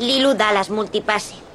Lilu Dallas Multipase.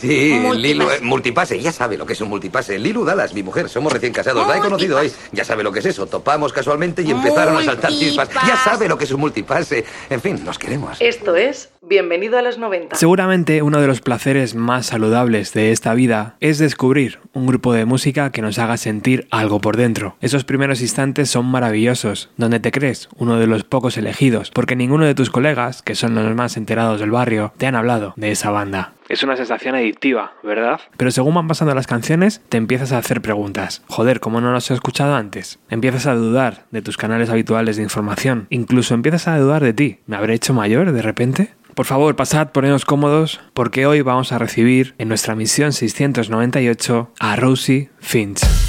Sí, Multipase. Lilu, eh, multipase, ya sabe lo que es un multipase. Lilu Dallas, mi mujer, somos recién casados, la he conocido hoy. Ya sabe lo que es eso, topamos casualmente y empezaron a saltar chispas. Ya sabe lo que es un multipase. En fin, nos queremos. Esto es Bienvenido a los 90. Seguramente uno de los placeres más saludables de esta vida es descubrir un grupo de música que nos haga sentir algo por dentro. Esos primeros instantes son maravillosos, donde te crees uno de los pocos elegidos, porque ninguno de tus colegas, que son los más enterados del barrio, te han hablado de esa banda. Es una sensación adictiva, ¿verdad? Pero según van pasando las canciones, te empiezas a hacer preguntas. Joder, ¿cómo no los he escuchado antes? Empiezas a dudar de tus canales habituales de información. Incluso empiezas a dudar de ti. ¿Me habré hecho mayor de repente? Por favor, pasad, poneos cómodos, porque hoy vamos a recibir en nuestra misión 698 a Rosie Finch.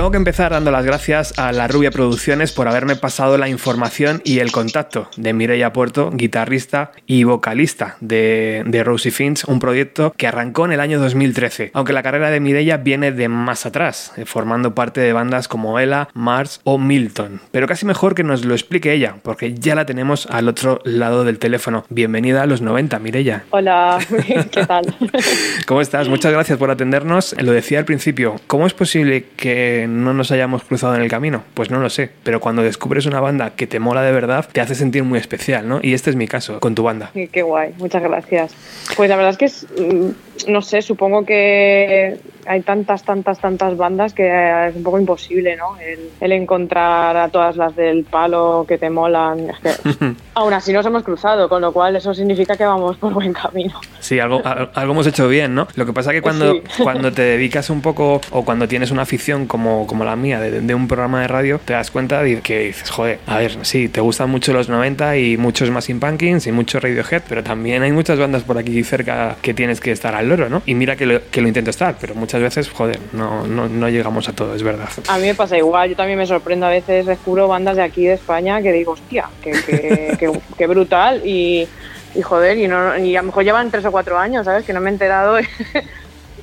Tengo que empezar dando las gracias a La Rubia Producciones por haberme pasado la información y el contacto de Mireia Puerto, guitarrista y vocalista de, de Rosie Finch, un proyecto que arrancó en el año 2013, aunque la carrera de Mireia viene de más atrás, eh, formando parte de bandas como Ella, Mars o Milton. Pero casi mejor que nos lo explique ella, porque ya la tenemos al otro lado del teléfono. Bienvenida a los 90, Mireia. Hola, ¿qué tal? ¿Cómo estás? Muchas gracias por atendernos. Lo decía al principio, ¿cómo es posible que no nos hayamos cruzado en el camino? Pues no lo sé, pero cuando descubres una banda que te mola de verdad, te hace sentir muy especial, ¿no? Y este es mi caso, con tu banda. Qué guay, muchas gracias. Pues la verdad es que es, mm, no sé, supongo que hay tantas, tantas, tantas bandas que es un poco imposible, ¿no? El, encontrar a todas las del palo que te molan. Es que aún así nos hemos cruzado, con lo cual eso significa que vamos por buen camino. Sí, algo, algo hemos hecho bien, ¿no? Lo que pasa que cuando, cuando te dedicas un poco o cuando tienes una afición como, como la mía de, un programa de radio, te das cuenta de que dices, joder, a ver, sí, te gustan mucho los 90 y muchos más in Punkins y mucho Radiohead, pero también hay muchas bandas por aquí cerca que tienes que estar al loro, ¿no? Y mira que lo, que lo intento estar, pero muchas veces, joder, no, no, no, llegamos a todo, es verdad. A mí me pasa igual, yo también me sorprendo a veces, descubro bandas de aquí de España que digo, hostia, que, brutal y, y joder, y, no, y a lo mejor llevan tres o cuatro años, ¿sabes? Que no me he enterado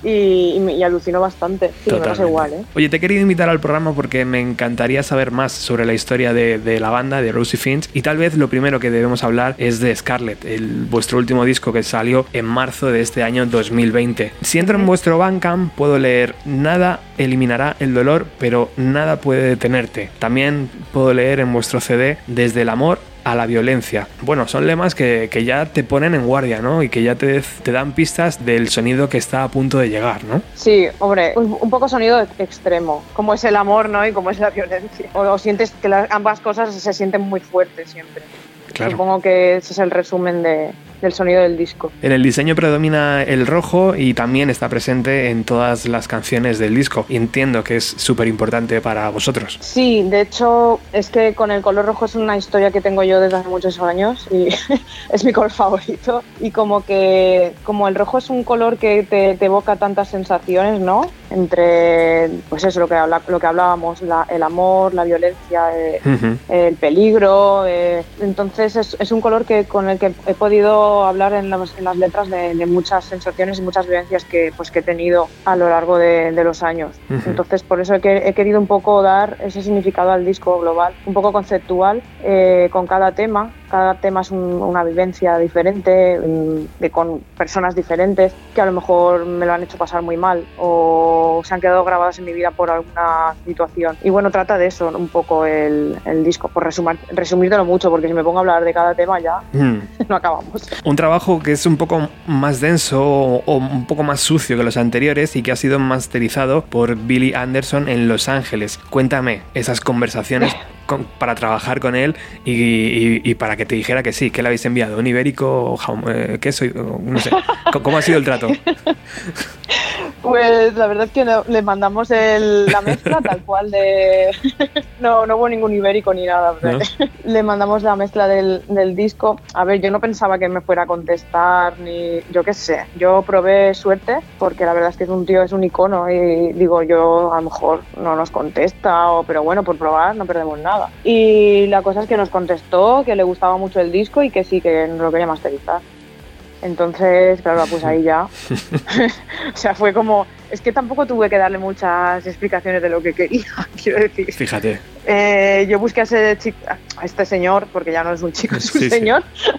y, y, alucino bastante. Sí, me pasa igual, ¿eh? Oye, te he querido invitar al programa porque me encantaría saber más sobre la historia de, de la banda, de Rosie Finch, y tal vez lo primero que debemos hablar es de Scarlet, el, vuestro último disco que salió en marzo de este año 2020. Si entro en vuestro Bandcamp puedo leer nada eliminará el dolor, pero nada puede detenerte. También puedo leer en vuestro CD desde el amor a la violencia. Bueno, son lemas que, que, ya te ponen en guardia, ¿no? Y que ya te, te, dan pistas del sonido que está a punto de llegar, ¿no? Sí, hombre, un, poco sonido extremo, como es el amor, ¿no? Y como es la violencia. O, o sientes que las, ambas cosas se sienten muy fuertes siempre. Claro. Supongo que ese es el resumen de, del sonido del disco. En el diseño predomina el rojo y también está presente en todas las canciones del disco. Entiendo que es súper importante para vosotros. Sí, de hecho es que con el color rojo es una historia que tengo yo desde hace muchos años y es mi color favorito. Y como que como el rojo es un color que te, te evoca tantas sensaciones, ¿no? Entre, pues eso, lo que, habla, lo que hablábamos, la, el amor, la violencia, eh, uh -huh. el peligro. Eh, entonces es, es un color que con el que he podido hablar en las, en las letras de, de, muchas sensaciones y muchas vivencias que, pues, que he tenido a lo largo de, de los años. Uh -huh. Entonces, por eso he, he, querido un poco dar ese significado al disco global, un poco conceptual, eh, con cada tema. Cada tema es un, una vivencia diferente, mm, de, con personas diferentes que a lo mejor me lo han hecho pasar muy mal o se han quedado grabadas en mi vida por alguna situación. Y bueno, trata de eso un poco el, el disco, por resumir, resumírtelo mucho, porque si me pongo a hablar de cada tema ya mm. no acabamos. Un trabajo que es un poco más denso o, un poco más sucio que los anteriores y que ha sido masterizado por Billy Anderson en Los Ángeles. Cuéntame esas conversaciones con, para trabajar con él y, y, y, para que te dijera que sí, que le habéis enviado un ibérico, eh, ¿qué soy? No sé. ¿Cómo ha sido el trato? Pues la verdad es que no, le mandamos el, la mezcla tal cual de... no, no hubo ningún ibérico ni nada. ¿No? Le mandamos la mezcla del, del, disco. A ver, yo no pensaba que me fuera a contestar ni... Yo qué sé. Yo probé suerte porque la verdad es que es un tío, es un icono y digo yo a lo mejor no nos contesta, o, pero bueno, por probar no perdemos nada. Y la cosa es que nos contestó, que le gustaba mucho el disco y que sí, que nos lo quería masterizar. Entonces, claro, pues ahí ya. o sea, fue como. Es que tampoco tuve que darle muchas explicaciones de lo que quería, quiero decir. Fíjate. Eh, yo busqué a, ese chico, a este señor, porque ya no es un chico, es un sí, señor. Sí.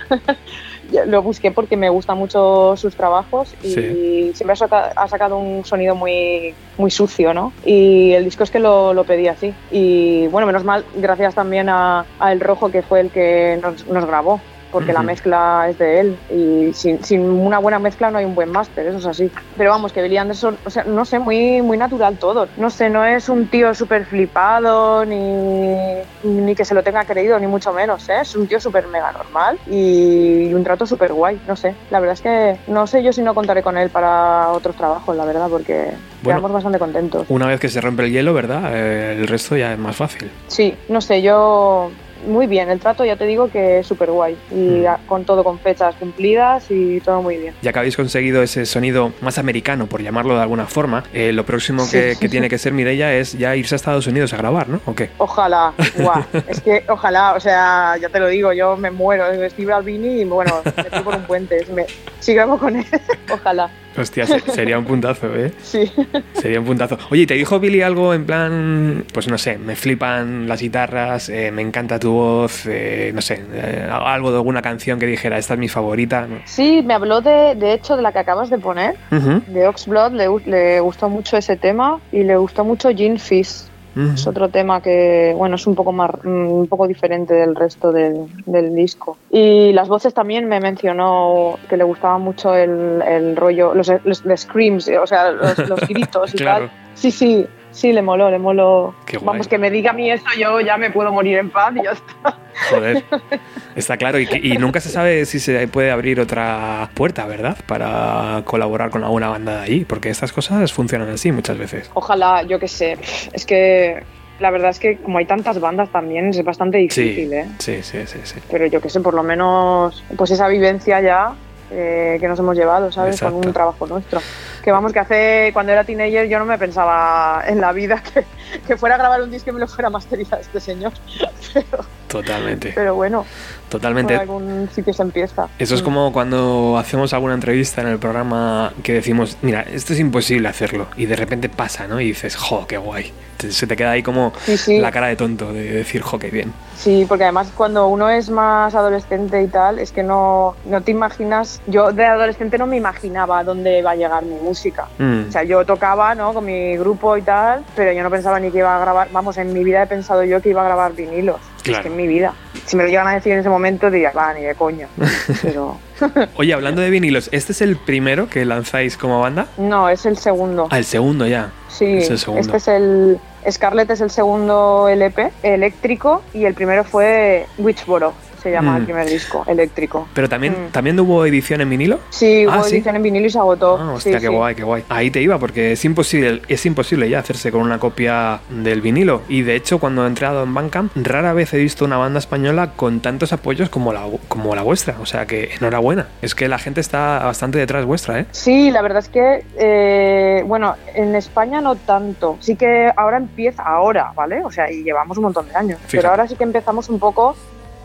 Lo busqué porque me gustan mucho sus trabajos y sí. siempre ha sacado un sonido muy, muy sucio, ¿no? Y el disco es que lo, lo pedí así. Y bueno, menos mal, gracias también a, a El Rojo, que fue el que nos, nos grabó porque uh -huh. la mezcla es de él y sin, sin, una buena mezcla no hay un buen máster, eso es así. Pero vamos, que Billy Anderson, o sea, no sé, muy, muy natural todo. No sé, no es un tío súper flipado ni, ni que se lo tenga creído, ni mucho menos, ¿eh? Es un tío súper mega normal y, y, un trato súper guay, no sé. La verdad es que no sé yo si no contaré con él para otros trabajos, la verdad, porque bueno, quedamos bastante contentos. Una vez que se rompe el hielo, ¿verdad? Eh, el resto ya es más fácil. Sí, no sé, yo muy bien, el trato ya te digo que es súper guay y Mm. con todo, con fechas cumplidas y todo muy bien. Ya que habéis conseguido ese sonido más americano, por llamarlo de alguna forma, eh, lo próximo Sí. que, que tiene que ser Mireia es ya irse a Estados Unidos a grabar, ¿no? ¿O qué? Ojalá, guau, es que ojalá, o sea, ya te lo digo, yo me muero, Steve Albini y bueno, me tiro por un puente, me, si grabo con él, ojalá, Hostia, se- sería un puntazo, ¿eh? sí. Sería un puntazo. Oye, ¿y ¿te dijo Billy algo en plan, pues no sé, me flipan las guitarras, eh, me encanta tu voz, eh, no sé, eh, algo de alguna canción que dijera, esta es mi favorita? ¿no? Sí, me habló de, de hecho de la que acabas de poner, de Oxblood, le, le gustó mucho ese tema y le gustó mucho Gin Fizz. Es otro tema que, bueno, es un poco más, mm, un poco diferente del resto del, del disco. Y las voces también me mencionó que le gustaba mucho el, el rollo, los, los, los screams, o sea, los, los gritos y Claro. tal. Sí, sí, sí, le moló, le moló. Qué. Vamos, que me diga a mí eso, yo ya me puedo morir en paz y ya está. Joder, está claro. Y, nunca se sabe si se puede abrir otra puerta, ¿verdad? Para colaborar con alguna banda de allí, porque estas cosas funcionan así muchas veces. Ojalá, yo qué sé. Es que la verdad es que como hay tantas bandas también es bastante difícil, Sí, ¿eh? sí, sí, sí, sí. pero yo que sé, por lo menos pues esa vivencia ya eh, que nos hemos llevado, ¿sabes? Exacto. Con un trabajo nuestro. Que vamos, que hace, cuando era teenager yo no me pensaba en la vida que, que fuera a grabar un disco y me lo fuera a masterizar este señor. Pero, Totalmente, pero bueno, por totalmente. algún sitio se empieza. Eso es Mm. como cuando hacemos alguna entrevista en el programa que decimos, mira, esto es imposible hacerlo. Y de repente pasa, ¿no? Y dices, jo, qué guay. Se te queda ahí como Sí, sí. la cara de tonto de decir, jo, qué bien. Sí, porque además cuando uno es más adolescente y tal, es que no, no te imaginas, yo de adolescente no me imaginaba dónde iba a llegar mi música. Mm, O sea, yo tocaba, ¿no? Con mi grupo y tal, pero yo no pensaba ni que iba a grabar, vamos, en mi vida he pensado yo que iba a grabar vinilos. Claro. Es que en mi vida. Si me lo llegan a decir en ese momento, diría, va, ni de coño. Pero Oye, hablando de vinilos, ¿este es el primero que lanzáis como banda? no, es el segundo. Ah, el segundo ya. Sí, es el segundo. este es el... Scarlett es el segundo LP eléctrico y el primero fue Witchboro, se llama Mm. el primer disco, eléctrico. Pero también, Mm. también hubo edición en vinilo. Sí, hubo Ah, ¿sí? edición en vinilo y se agotó. Ah, hostia, Sí, qué sí. guay, qué guay. Ahí te iba, porque es imposible, es imposible ya hacerse con una copia del vinilo. Y de hecho, cuando he entrado en Bandcamp, rara vez he visto una banda española con tantos apoyos como la, como la vuestra. O sea que enhorabuena. Es que la gente está bastante detrás vuestra, ¿eh? Sí, la verdad es que, eh, bueno, en España no tanto. Sí que ahora empieza, ahora, ¿vale? O sea, y llevamos un montón de años. Fíjate. Pero ahora sí que empezamos un poco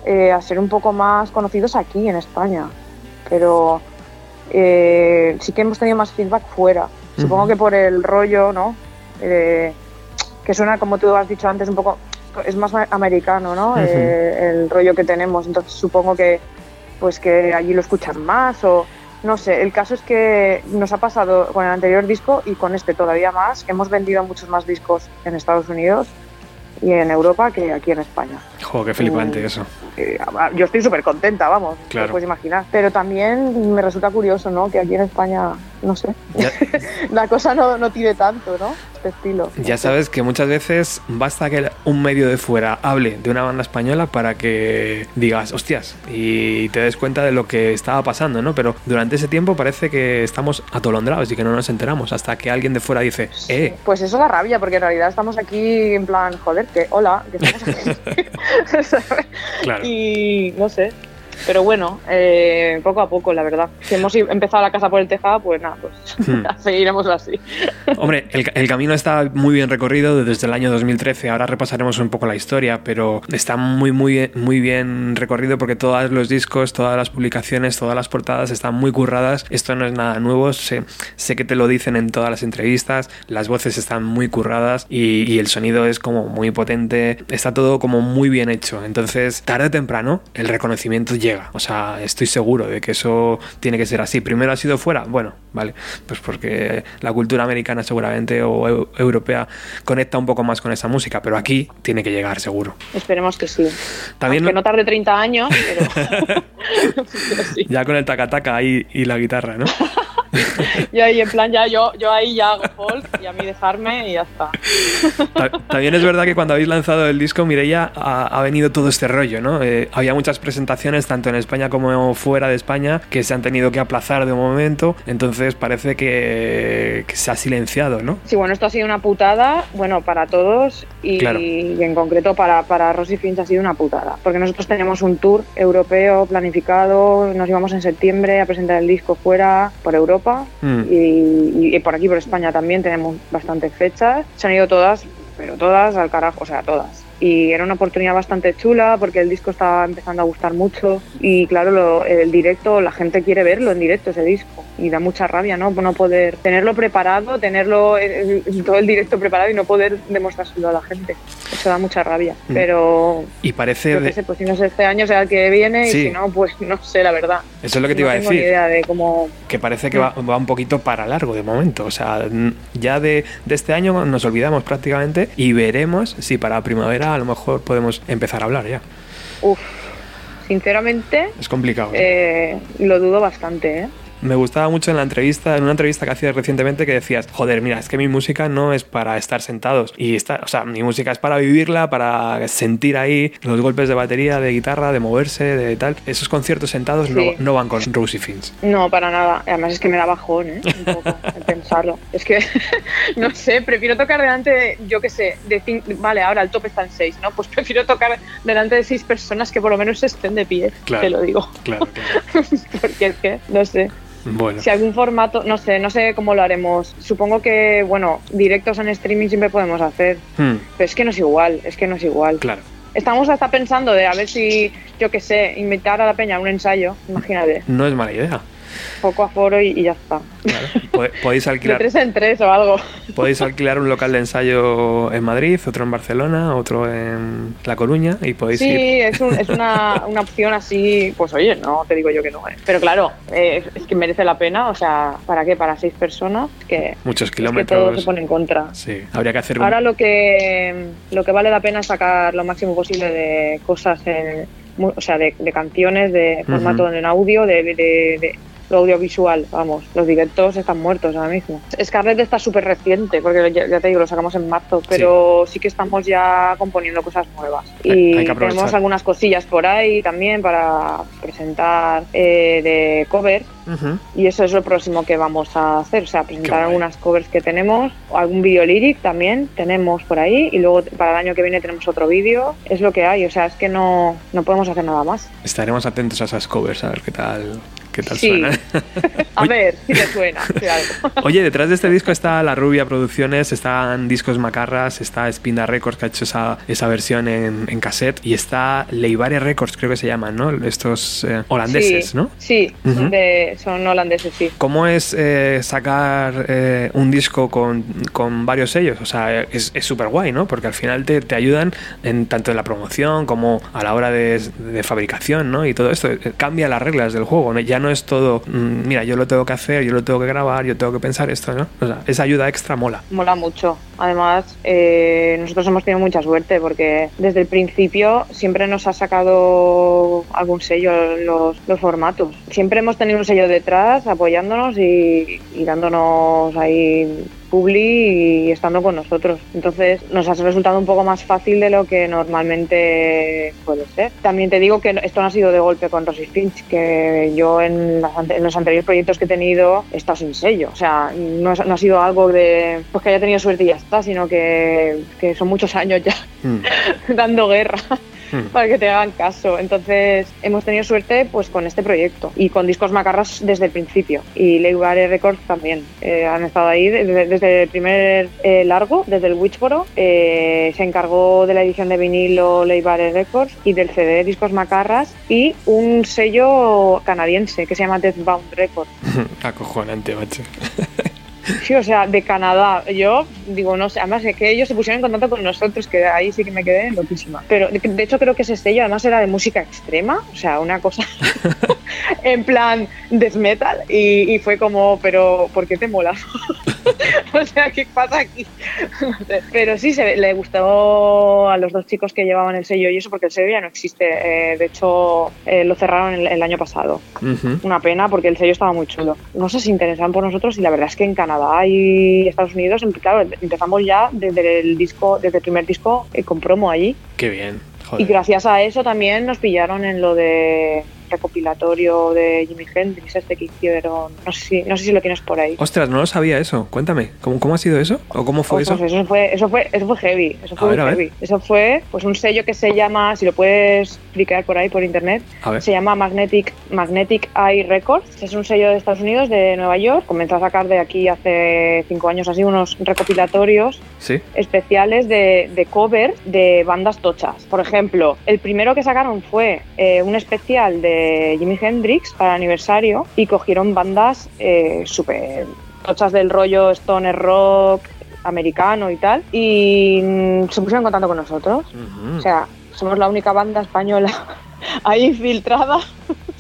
eh, a ser un poco más conocidos aquí en España. Pero eh, sí que hemos tenido más feedback fuera. Supongo que por el rollo, ¿no? Eh, que suena, como tú has dicho antes, un poco. Es más americano, ¿no? Eh, el rollo que tenemos. Entonces supongo que pues que allí lo escuchan más o no sé, el caso es que nos ha pasado con el anterior disco y con este todavía más. Hemos vendido muchos más discos en Estados Unidos y en Europa que aquí en España. Jo, qué flipante Mm. eso. Eh, yo estoy súper contenta, vamos, Claro. puedes imaginar. Pero también me resulta curioso, ¿no? Que aquí en España, no sé, la cosa no, no tire tanto, ¿no? Este estilo. ya sabes que muchas veces basta que un medio de fuera hable de una banda española para que digas, hostias, y te des cuenta de lo que estaba pasando, ¿no? Pero durante ese tiempo parece que estamos atolondrados y que no nos enteramos hasta que alguien de fuera dice, eh, Pues eso da rabia, porque en realidad estamos aquí en plan, joder, que hola, que estamos aquí. Claro. Y no sé. Pero bueno, eh, poco a poco, la verdad. Si hemos empezado la casa por el tejado, pues nada, pues Hmm. seguiremos así. Hombre, el, el camino está muy bien recorrido desde el año 2013. Ahora repasaremos un poco la historia, pero está muy, muy, muy bien recorrido porque todos los discos, todas las publicaciones, todas las portadas están muy curradas. Esto no es nada nuevo. Sé, sé que te lo dicen en todas las entrevistas. Las voces están muy curradas y, y el sonido es como muy potente. Está todo como muy bien hecho. Entonces, tarde o temprano, el reconocimiento llega. O sea, estoy seguro de que eso tiene que ser así. Primero ha sido fuera. Bueno, vale. Pues porque la cultura americana seguramente o eu- europea conecta un poco más con esa música, pero aquí tiene que llegar seguro. Esperemos que sí. También Que no tarde 30 años, pero, pero sí. ya con el tacataca ahí y la guitarra, ¿no? yo ahí en plan, ya yo, yo ahí ya hago folk y a mí dejarme y ya está. También es verdad que cuando habéis lanzado el disco, Mireia, ha, ha venido todo este rollo, ¿no? Eh, había muchas presentaciones, tanto en España como fuera de España, que se han tenido que aplazar de momento, entonces parece que, que se ha silenciado, ¿no? Sí, bueno, esto ha sido una putada, bueno, para todos y, Claro. y en concreto para, para Rosy Finch ha sido una putada, porque nosotros tenemos un tour europeo planificado, nos íbamos en septiembre a presentar el disco fuera, por Europa, Mm. y, y por aquí, por España también tenemos bastantes fechas, se han ido todas, pero todas al carajo, o sea, todas. Y era una oportunidad bastante chula porque el disco estaba empezando a gustar mucho y claro, lo- el directo, la gente quiere verlo en directo ese disco y da mucha rabia, ¿no? No poder tenerlo preparado, tenerlo eh, eh, todo el directo preparado y no poder demostrárselo a la gente. Eso da mucha rabia. Mm. Pero Y parece... de- sé, pues si no es este año será el que viene Sí. y si no, pues no sé, la verdad. Eso es lo que te no iba a tengo ni decir. idea de cómo que parece que va, va un poquito para largo de momento. O sea, ya de, de este año nos olvidamos prácticamente y veremos si para primavera a lo mejor podemos empezar a hablar ya. Uf, sinceramente, Es complicado. ¿eh? eh, lo dudo bastante, ¿eh? Me gustaba mucho en la entrevista, en una entrevista que hacías recientemente que decías, joder, mira, es que mi música no es para estar sentados. Y está, o sea, mi música es para vivirla, para sentir ahí los golpes de batería, de guitarra, de moverse, de tal. Esos conciertos sentados no, Sí. no van con Rosie Fins. No, para nada. Además es que me da bajón, ¿eh? Un poco, pensarlo. Es que, no sé, prefiero tocar delante de, yo qué sé, de cin- Vale, ahora el top está en seis, ¿no? Pues prefiero tocar delante de seis personas que por lo menos estén de pie, Claro. te lo digo. Claro, claro. Porque es que, no sé. Bueno. Si algún formato, no sé, no sé cómo lo haremos. Supongo que, bueno, directos en streaming siempre podemos hacer. Hmm, Pero es que no es igual, es que no es igual. claro. Estamos hasta pensando de a ver si, yo qué sé, invitar a la peña a un ensayo, imagínate, No es mala idea. Poco aforo y, y ya está. Claro. Pode- Podéis De alquilar, tres en tres o algo. podéis alquilar un local de ensayo en Madrid, otro en Barcelona, otro en La Coruña y podéis Sí, ir. es, un- es una, una opción así, pues oye, no te digo yo que no. ¿eh? Pero claro, eh, es que merece la pena, o sea, ¿para qué? Para seis personas, que, Muchos es que todo se kilómetros. pone en contra. Sí, habría que hacer un- Ahora lo que, lo que vale la pena es sacar lo máximo posible de cosas, en, mu- o sea, de, de canciones, de formato en audio, de, de- de- lo audiovisual, vamos, los directos están muertos ahora mismo. Scarlett está súper reciente, porque ya, ya te digo, lo sacamos en marzo, pero sí. que estamos ya componiendo cosas nuevas. Hay- Y hay tenemos algunas cosillas por ahí también para presentar eh, de cover, y eso es lo próximo que vamos a hacer, o sea, Qué presentar guay. algunas covers que tenemos, algún vídeo lyric también tenemos por ahí, y luego para el año que viene tenemos otro vídeo, es lo que hay, o sea, es que no, no podemos hacer nada más. Estaremos atentos a esas covers, a ver qué tal, qué tal Sí. suena. A Oye. ver si te suena, si algo. Oye, detrás de este disco está La Rubia Producciones, están Discos Macarras, está Spinda Records que ha hecho esa, esa versión en, en cassette y está Leivare Records, creo que se llaman, ¿no? Estos eh, holandeses, sí, ¿no? Sí, son, de- son holandeses, sí. ¿Cómo es eh, sacar eh, un disco con, con varios sellos? O sea, es súper guay, ¿no? Porque al final te, te ayudan en, tanto en la promoción como a la hora de, de fabricación, ¿no? Y todo esto eh, cambia las reglas del juego, ¿no? Ya no es todo, mm, mira, yo lo tengo que hacer, yo lo tengo que grabar, yo tengo que pensar esto, ¿no? O sea, esa ayuda extra mola. Mola mucho. Además, eh, nosotros hemos tenido mucha suerte porque desde el principio siempre nos ha sacado algún sello los, los formatos. Siempre hemos tenido un sello detrás apoyándonos y, y dándonos ahí publi y estando con nosotros. Entonces nos ha resultado un poco más fácil de lo que normalmente puede ser. También te digo que esto no ha sido de golpe con Rosy Finch, que yo en, las en los anteriores proyectos que he tenido he estado sin sello. O sea, no, no ha sido algo de pues que haya tenido suerte y ya está, sino que, que son muchos años ya Mm, dando guerra mm. para que te hagan caso. Entonces, hemos tenido suerte pues con este proyecto y con Discos Macarras desde el principio. Y Leibare Records también. Eh, han estado ahí desde, desde el primer eh, largo, desde el Witchboro. Eh, se encargó de la edición de vinilo Leibare Records y del CD Discos Macarras y un sello canadiense que se llama Deathbound Records. Acojonante, macho. Sí, o sea, de Canadá. Yo digo, no sé, además es que ellos se pusieron en contacto con nosotros, que ahí sí que me quedé loquísima. Pero de, hecho creo que ese sello además era de música extrema, o sea, una cosa en plan death metal y, y fue como, pero ¿por qué te mola? o sea, ¿qué pasa aquí? Pero sí, se, le gustó a los dos chicos que llevaban el sello y eso, porque el sello ya no existe. Eh, de hecho, eh, lo cerraron el, el año pasado. Una pena porque el sello estaba muy chulo. No sé si interesaban por nosotros y la verdad es que en Canadá y Estados Unidos, claro, empezamos ya desde el disco, desde el primer disco eh, con promo allí. Qué bien. Y gracias a eso también nos pillaron en lo de recopilatorio de Jimi Hendrix este que hicieron. No sé si, no sé si lo tienes por ahí. Ostras, no lo sabía eso. Cuéntame, ¿cómo, cómo ha sido eso? ¿O cómo fue Ostras, eso? eso fue, eso fue, eso fue heavy, eso fue ver, heavy. Eso fue pues un sello que se llama, si lo puedes explicar por ahí por internet, se llama Magnetic, Magnetic Eye Records. Es un sello de Estados Unidos, de Nueva York. Comenzó a sacar de aquí hace cinco años así unos recopilatorios Sí. especiales de, de cover de bandas tochas. Por ejemplo, el primero que sacaron fue eh, un especial de Jimi Hendrix para el aniversario y cogieron bandas eh, súper tochas del rollo stoner rock americano y tal y se pusieron en contacto con nosotros. O sea, somos la única banda española ahí infiltrada.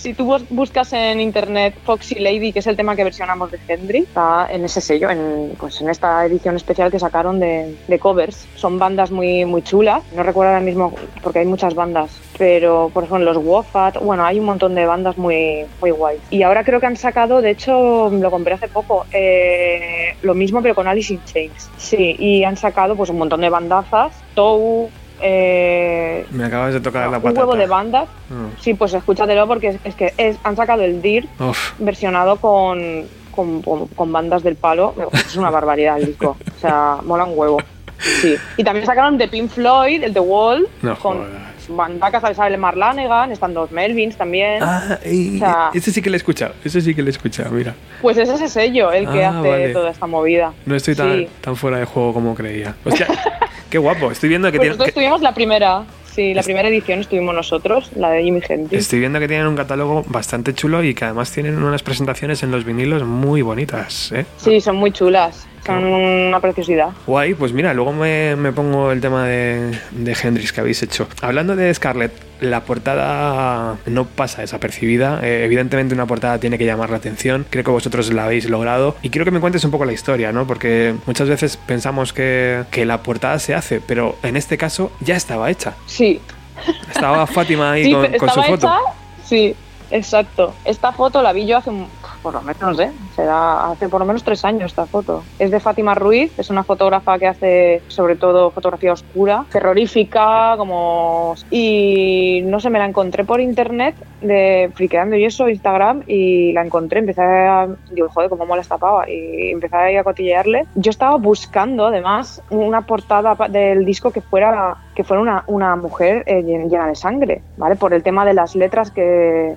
Si tú bus- buscas en internet Foxy Lady, que es el tema que versionamos de Hendrix, está en ese sello, en, pues en esta edición especial que sacaron de, covers. Son bandas muy, muy chulas. No recuerdo ahora mismo porque hay muchas bandas, pero por ejemplo los Wofat, bueno, hay un montón de bandas muy, muy guays. Y ahora creo que han sacado, de hecho, lo compré hace poco, eh, lo mismo pero con Alice in Chains. Sí, y han sacado pues un montón de bandazas, eh, Me acabas de tocar la un patata. huevo de bandas. Mm. Sí, pues escúchatelo porque es, es que es- han sacado el DIR Uf, versionado con, con, con- con bandas del palo. Es una barbaridad el disco. O sea, mola un huevo. Sí. Y también sacaron de Pink Floyd, el The Wall, no con jodas. Bandacas, ¿sabes? Sale Mark Lanegan, están los Melvins también. Ah, y- O sea- ese sí que le he escuchado. Ese sí que le he escuchado, mira. Pues es ese sello el que Ah, hace vale. toda esta movida. No estoy tan, Sí. tan fuera de juego como creía. Hostia, qué guapo. Estoy viendo que Pues tiene. nosotros que- tuvimos la primera. Sí, la primera edición estuvimos nosotros, la de Jimi Hendrix. Estoy viendo que tienen un catálogo bastante chulo y que además tienen unas presentaciones en los vinilos muy bonitas. ¿eh? Sí, son muy chulas. Son una preciosidad. Guay, pues mira, luego me, me pongo el tema de, de Hendrix que habéis hecho. Hablando de Scarlett, la portada no pasa desapercibida. Eh, evidentemente una portada tiene que llamar la atención. Creo que vosotros la habéis logrado. Y quiero que me cuentes un poco la historia, ¿no? Porque muchas veces pensamos que, que la portada se hace, pero en este caso ya estaba hecha. Sí, Estaba Fátima ahí Sí, con, su foto. hecha- Sí, exacto. Esta foto la vi yo hace, un- por lo menos, no sé, será hace por lo menos tres años esta foto. Es de Fátima Ruiz, es una fotógrafa que hace sobre todo fotografía oscura, terrorífica, como... Y no sé, me la encontré por internet, de friqueando y eso, Instagram, y la encontré, empecé a... Digo, joder, cómo mola esta pava, y empecé ahí a cotillearle. Yo estaba buscando, además, una portada del disco que fuera que fuera una, una mujer eh, llen- llena de sangre, ¿vale? Por el tema de las letras que,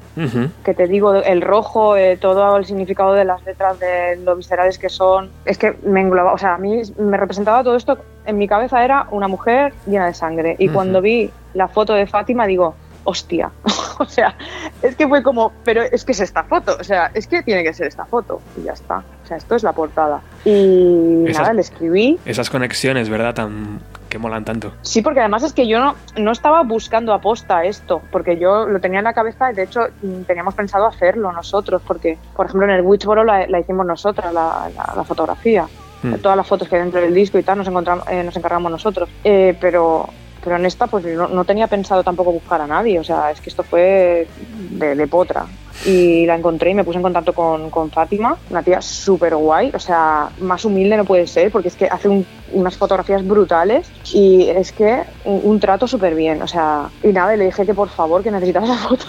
que te digo, el rojo, eh, todo el significado de las letras, de lo viscerales que son. Es que me englobaba, o sea, a mí me representaba todo esto, en mi cabeza era una mujer llena de sangre. Y cuando vi la foto de Fátima, digo, hostia. o sea, es que fue como, pero es que es esta foto, o sea, es que tiene que ser esta foto. Y ya está. O sea, esto es la portada. Y Esas- nada, le escribí. Esas conexiones, ¿verdad? Tan, que molan tanto. Sí, porque además es que yo no, no estaba buscando aposta esto, porque yo lo tenía en la cabeza y de hecho mm, teníamos pensado hacerlo nosotros, porque por ejemplo en el Witchboro la, la hicimos nosotras, la, la- la fotografía. Mm. Todas las fotos que hay dentro del disco y tal nos, encontramos, eh, nos encargamos nosotros. Eh, pero, pero en esta pues no, no tenía pensado tampoco buscar a nadie, o sea, es que esto fue de, de potra. Y la encontré y me puse en contacto con, con Fátima, una tía súper guay, o sea, más humilde no puede ser, porque es que hace un- unas fotografías brutales y es que un, un trato súper bien, o sea, y nada, y le dije que por favor, que necesitaba esa foto.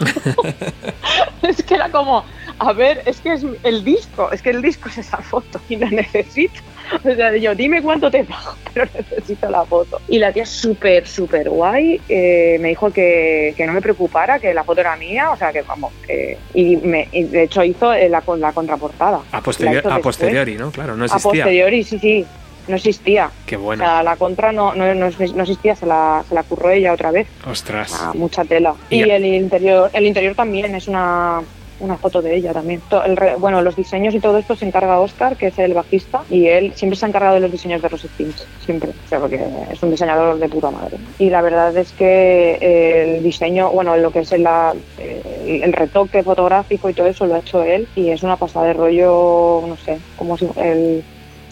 es que era como, a ver, es que es el disco, es que el disco es esa foto y la necesito. O sea, yo, dime cuánto te pago, pero necesito la foto. Y la tía súper, súper guay. eh, me dijo que, que no me preocupara, que la foto era mía, o sea, que vamos. que- y, me, y de hecho hizo eh, la, la contraportada. A, posterior- La hizo a posteriori, ¿no? Claro, no A existía. posteriori, sí, sí. No existía. Qué O bueno. sea, la contra no, no, no, no existía, se la, se la curró ella otra vez. Ostras. Ah, mucha tela. Y Y el interior, el interior también es una, una foto de ella también. Bueno, los diseños y todo esto se encarga Oscar, que es el bajista, y él siempre se ha encargado de los diseños de Rose Things, siempre. O sea, porque es un diseñador de puta madre. Y la verdad es que el diseño, bueno, lo que es el, el, el retoque fotográfico y todo eso lo ha hecho él, y es una pasada de rollo, no sé, como si el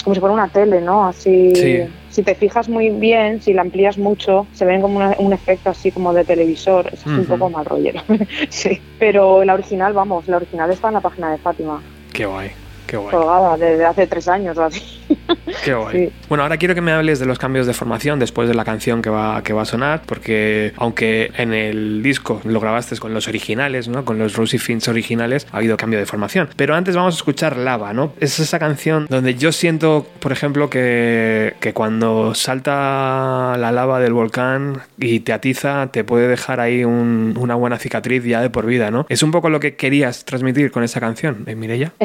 como si fuera una tele, ¿no? Así. Sí. Si te fijas muy bien, si la amplías mucho, se ven como una- un efecto así como de televisor. Es así un poco mal rollero. sí. Pero la original, vamos, la original está en la página de Fátima, Qué guay, qué guay. colgada desde hace tres años o así. Qué guay. Sí. Bueno, ahora quiero que me hables de los cambios de formación después de la canción que va, que va a sonar, porque aunque en el disco lo grabaste con los originales, ¿no? Con los Rosie Fins originales, ha habido cambio de formación. Pero antes vamos a escuchar Lava, ¿no? Es esa canción donde yo siento, por ejemplo, que, que cuando salta la lava del volcán y te atiza, te puede dejar ahí un- una buena cicatriz ya de por vida, ¿no? Es un poco lo que querías transmitir con esa canción, ¿eh, Mireia?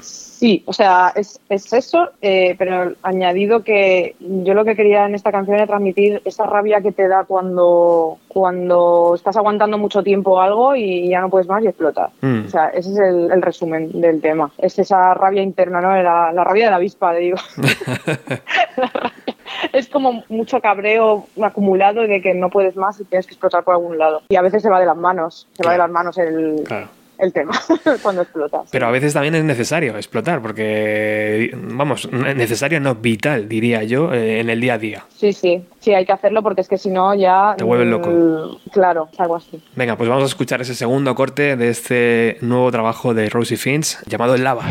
Sí, o sea, es, es eso, eh, pero añadido que yo lo que quería en esta canción era transmitir esa rabia que te da cuando, cuando estás aguantando mucho tiempo algo y ya no puedes más y explotas. Mm. O sea, ese es el, el resumen del tema. Es esa rabia interna, ¿no? La, la rabia de la avispa, digo. Es como mucho cabreo acumulado de que no puedes más y tienes que explotar por algún lado. Y a veces se va de las manos, se va de las manos el, Claro. El tema cuando explotas. Pero a veces también es necesario explotar, porque, vamos, necesario no vital, diría yo, eh, en el día a día. Sí, sí, sí, hay que hacerlo porque es que si no ya... Te vuelves loco. mm, Claro, algo así. Venga, pues vamos a escuchar ese segundo corte de este nuevo trabajo de Rosie Fins llamado Lava.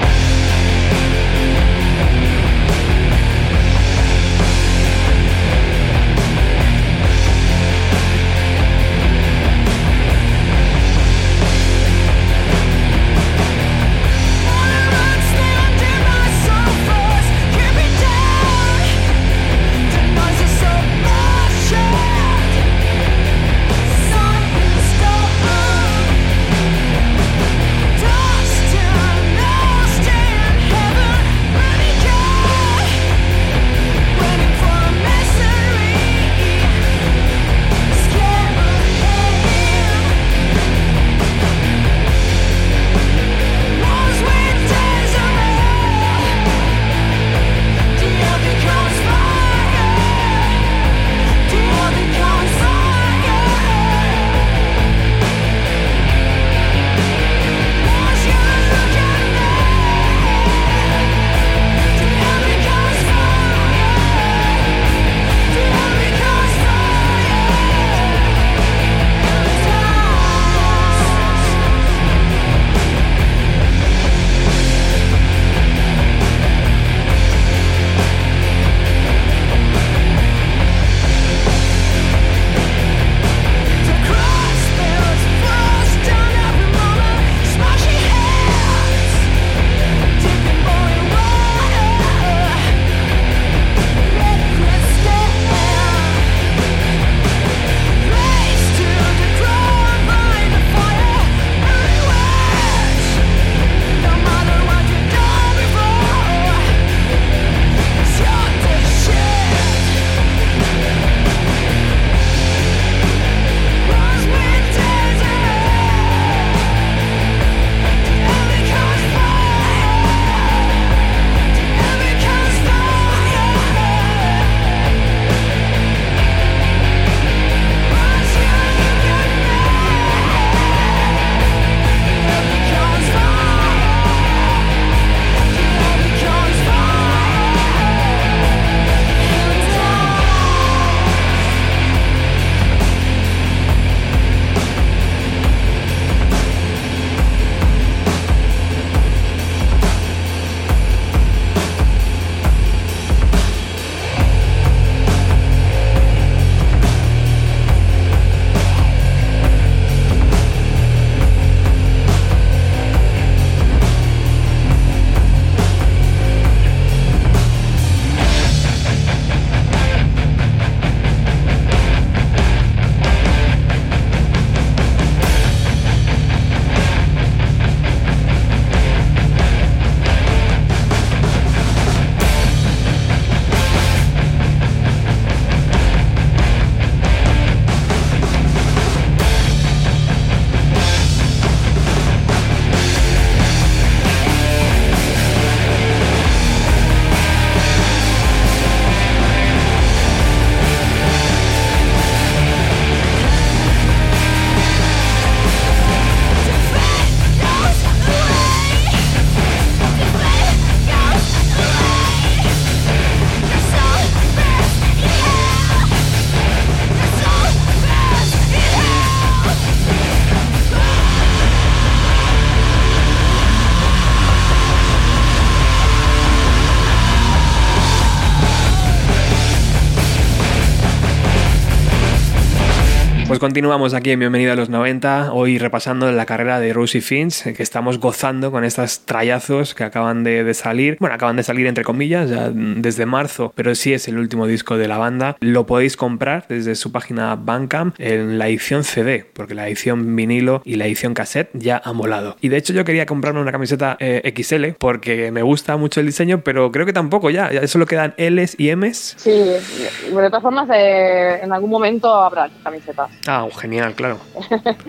Pues continuamos aquí en Bienvenido a los 90, hoy repasando la carrera de Rosie Finch, que estamos gozando con estos trayazos que acaban de, salir. Bueno, acaban de salir entre comillas, ya desde marzo, pero sí es el último disco de la banda. Lo podéis comprar desde su página Bandcamp en la edición CD, porque la edición vinilo y la edición cassette ya han volado. Y de hecho yo quería comprarme una camiseta eh, XL porque me gusta mucho el diseño, pero creo que tampoco ya, ya solo quedan Ls y Ms. Sí, de todas formas eh, en algún momento habrá camisetas. Ah, genial, claro.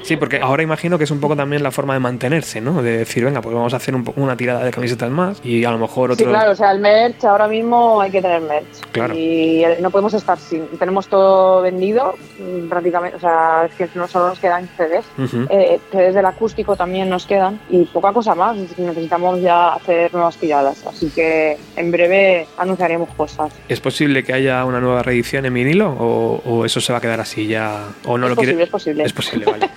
Sí, porque ahora imagino que es un poco también la forma de mantenerse, ¿no? De decir, venga, pues vamos a hacer un una tirada de camisetas más y a lo mejor otro. Sí, claro, o sea, el merch ahora mismo hay que tener merch. Claro. Y no podemos estar sin. Tenemos todo vendido prácticamente, o sea, es que no solo nos quedan CDs, uh -huh. eh, CDs del acústico también nos quedan y poca cosa más. Necesitamos ya hacer nuevas tiradas, así que en breve anunciaremos cosas. ¿Es posible que haya una nueva reedición en vinilo o, o eso se va a quedar así ya? ¿O no es lo posible, quiere? es posible. Es posible, vale.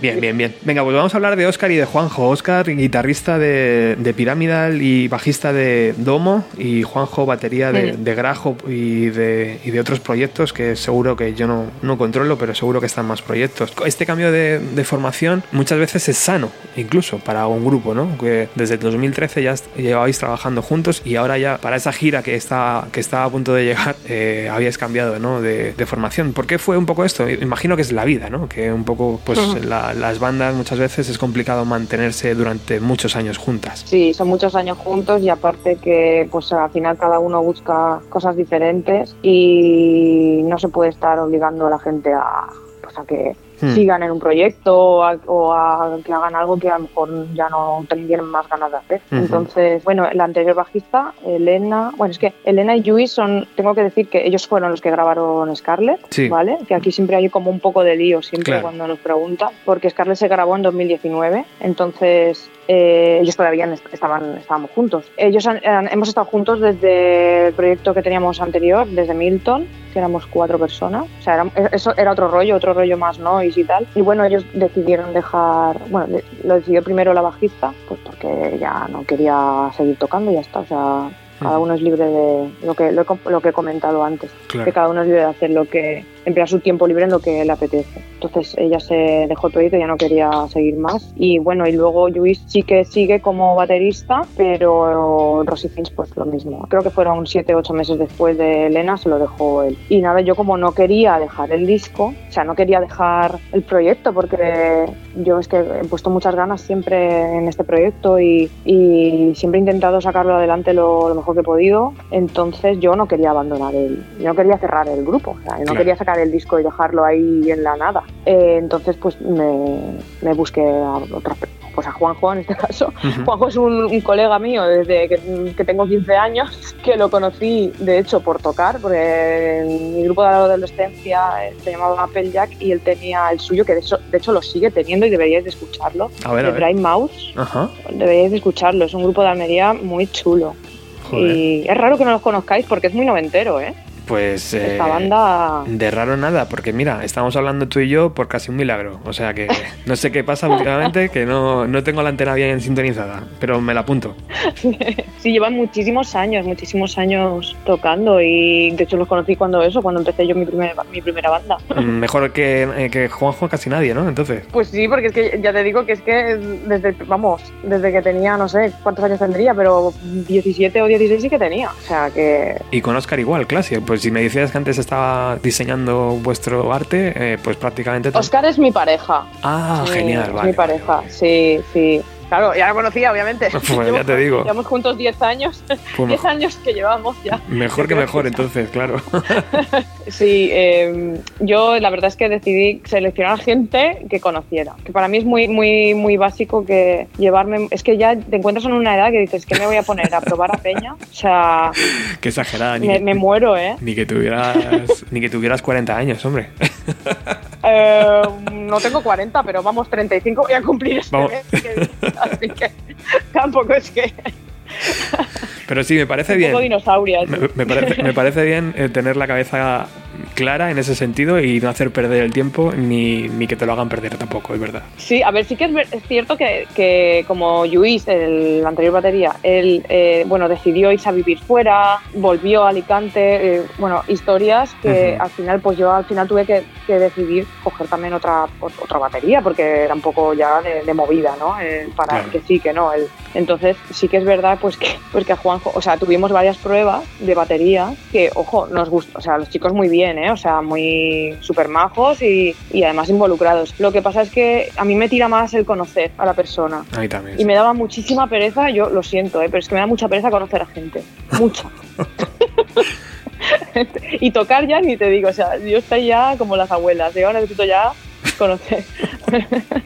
Bien, bien, bien. Venga, pues vamos a hablar de Oscar y de Juanjo. Oscar, guitarrista de, de Pyramidal y bajista de Domo, y Juanjo, batería de, de Grajo y de, y de otros proyectos que seguro que yo no, no controlo, pero seguro que están más proyectos. Este cambio de, de formación muchas veces es sano, incluso para un grupo, ¿no? Que desde 2013 ya llevabais trabajando juntos y ahora ya para esa gira que está, que estaba a punto de llegar eh, habíais cambiado ¿no? de, de, formación. ¿Por qué fue un poco esto? Imagino que es la vida, ¿no? Que un poco, pues uh -huh. la, las bandas muchas veces es complicado mantenerse durante muchos años juntas. Sí, son muchos años juntos y aparte que pues al final cada uno busca cosas diferentes y no se puede estar obligando a la gente a, pues, a que Hmm. sigan en un proyecto o a, o a, que hagan algo que a lo mejor ya no tienen más ganas de hacer. Uh -huh. Entonces, bueno, la anterior bajista, Elena, bueno, es que Elena y Yui son, tengo que decir que ellos fueron los que grabaron Scarlett, sí. ¿vale? Que aquí siempre hay como un poco de lío siempre claro. cuando nos preguntan, porque Scarlett se grabó en 2019, entonces eh, ellos todavía estaban estábamos juntos. Ellos han, han, hemos estado juntos desde el proyecto que teníamos anterior, desde Milton, éramos cuatro personas. O sea, era, eso era otro rollo, otro rollo más noise y tal. Y bueno, ellos decidieron dejar, bueno, lo decidió primero la bajista, pues porque ya no quería seguir tocando y ya está. O sea, cada uno es libre de lo que, lo, lo que he comentado antes, claro. que cada uno es libre de hacer lo que, emplear su tiempo libre en lo que le apetece. Entonces ella se dejó el proyecto, ya no quería seguir más. Y bueno, y luego Luis sí que sigue como baterista, pero Rosy Finch pues lo mismo. Creo que fueron 7 8 meses después de Elena, se lo dejó él. Y nada, yo como no quería dejar el disco, o sea, no quería dejar el proyecto porque yo es que he puesto muchas ganas siempre en este proyecto y, y siempre he intentado sacarlo adelante lo, lo, mejor que he podido. Entonces yo no quería abandonar el, yo no quería cerrar el grupo, o sea, yo no claro. quería sacar el disco y dejarlo ahí en la nada. Eh, entonces pues me, me busqué a otras pues a Juanjo en este caso. Uh -huh. Juanjo es un, un, colega mío desde que, que, tengo 15 años, que lo conocí de hecho por tocar, porque en mi grupo de adolescencia se llamaba Applejack y él tenía el suyo, que de hecho, de hecho lo sigue teniendo y deberíais de escucharlo, a ver, de a ver. Mouse. Uh -huh. Deberíais de escucharlo, es un grupo de Almería muy chulo. Y es raro que no los conozcáis porque es muy noventero, ¿eh? Pues esta eh, banda de raro nada, porque mira, estamos hablando tú y yo por casi un milagro. O sea que no sé qué pasa últimamente, que no, no tengo la antena bien sintonizada, pero me la apunto. sí, llevan muchísimos años, muchísimos años tocando y de hecho los conocí cuando eso, cuando empecé yo mi, primer, mi primera banda. Mejor que, eh, que Juanjo casi nadie, ¿no? Entonces. Pues sí, porque es que ya te digo que es que desde, vamos, desde que tenía, no sé cuántos años tendría, pero 17 o 16 sí que tenía. O sea que... Y con Oscar igual, Clasia. Pues si me decías que antes estaba diseñando vuestro arte, eh, pues prácticamente... Oscar es mi pareja. Ah, sí, genial, es mi pareja, sí, sí. Claro, ya la conocía, obviamente. Pues ya te digo. Llevamos juntos 10 años. 10 pues años que llevamos ya. Mejor que mejor, entonces, claro. sí, eh, yo la verdad es que decidí seleccionar gente que conociera. Que para mí es muy, muy, muy básico que llevarme. Es que ya te encuentras en una edad que dices, ¿qué me voy a poner? ¿A probar a Peña? O sea. Qué exagerada. Me, que, me, muero, ¿eh? Ni que tuvieras, ni que tuvieras 40 años, hombre. Eh, no tengo 40, pero vamos, 35 voy a cumplir este vamos. mes. Que, así que tampoco es que. Pero sí, me parece bien. Un poco dinosauria. Me, me, parece, me, parece, bien eh, tener la cabeza clara en ese sentido y no hacer perder el tiempo ni, ni que te lo hagan perder tampoco, es verdad. Sí, a ver, sí que es, ver- es cierto que, que como Luis, el anterior batería, él, eh, bueno, decidió irse a vivir fuera, volvió a Alicante, eh, bueno, historias que al final, pues yo al final tuve que, que decidir coger también otra, ot- otra batería, porque era un poco ya de, de movida, ¿no? Eh, para Claro. que sí, que no. Entonces, sí que es verdad, pues que, pues que a Juanjo, o sea, tuvimos varias pruebas de batería que, ojo, nos gustó, o sea, los chicos muy bien, ¿eh? O sea, muy súper majos y, y además involucrados. Lo que pasa es que a mí me tira más el conocer a la persona. A mí también. Y me daba muchísima pereza, yo lo siento, ¿eh? pero es que me da mucha pereza conocer a gente. Mucha. y tocar ya ni te digo, o sea, yo estoy ya como las abuelas, yo necesito ya conocer.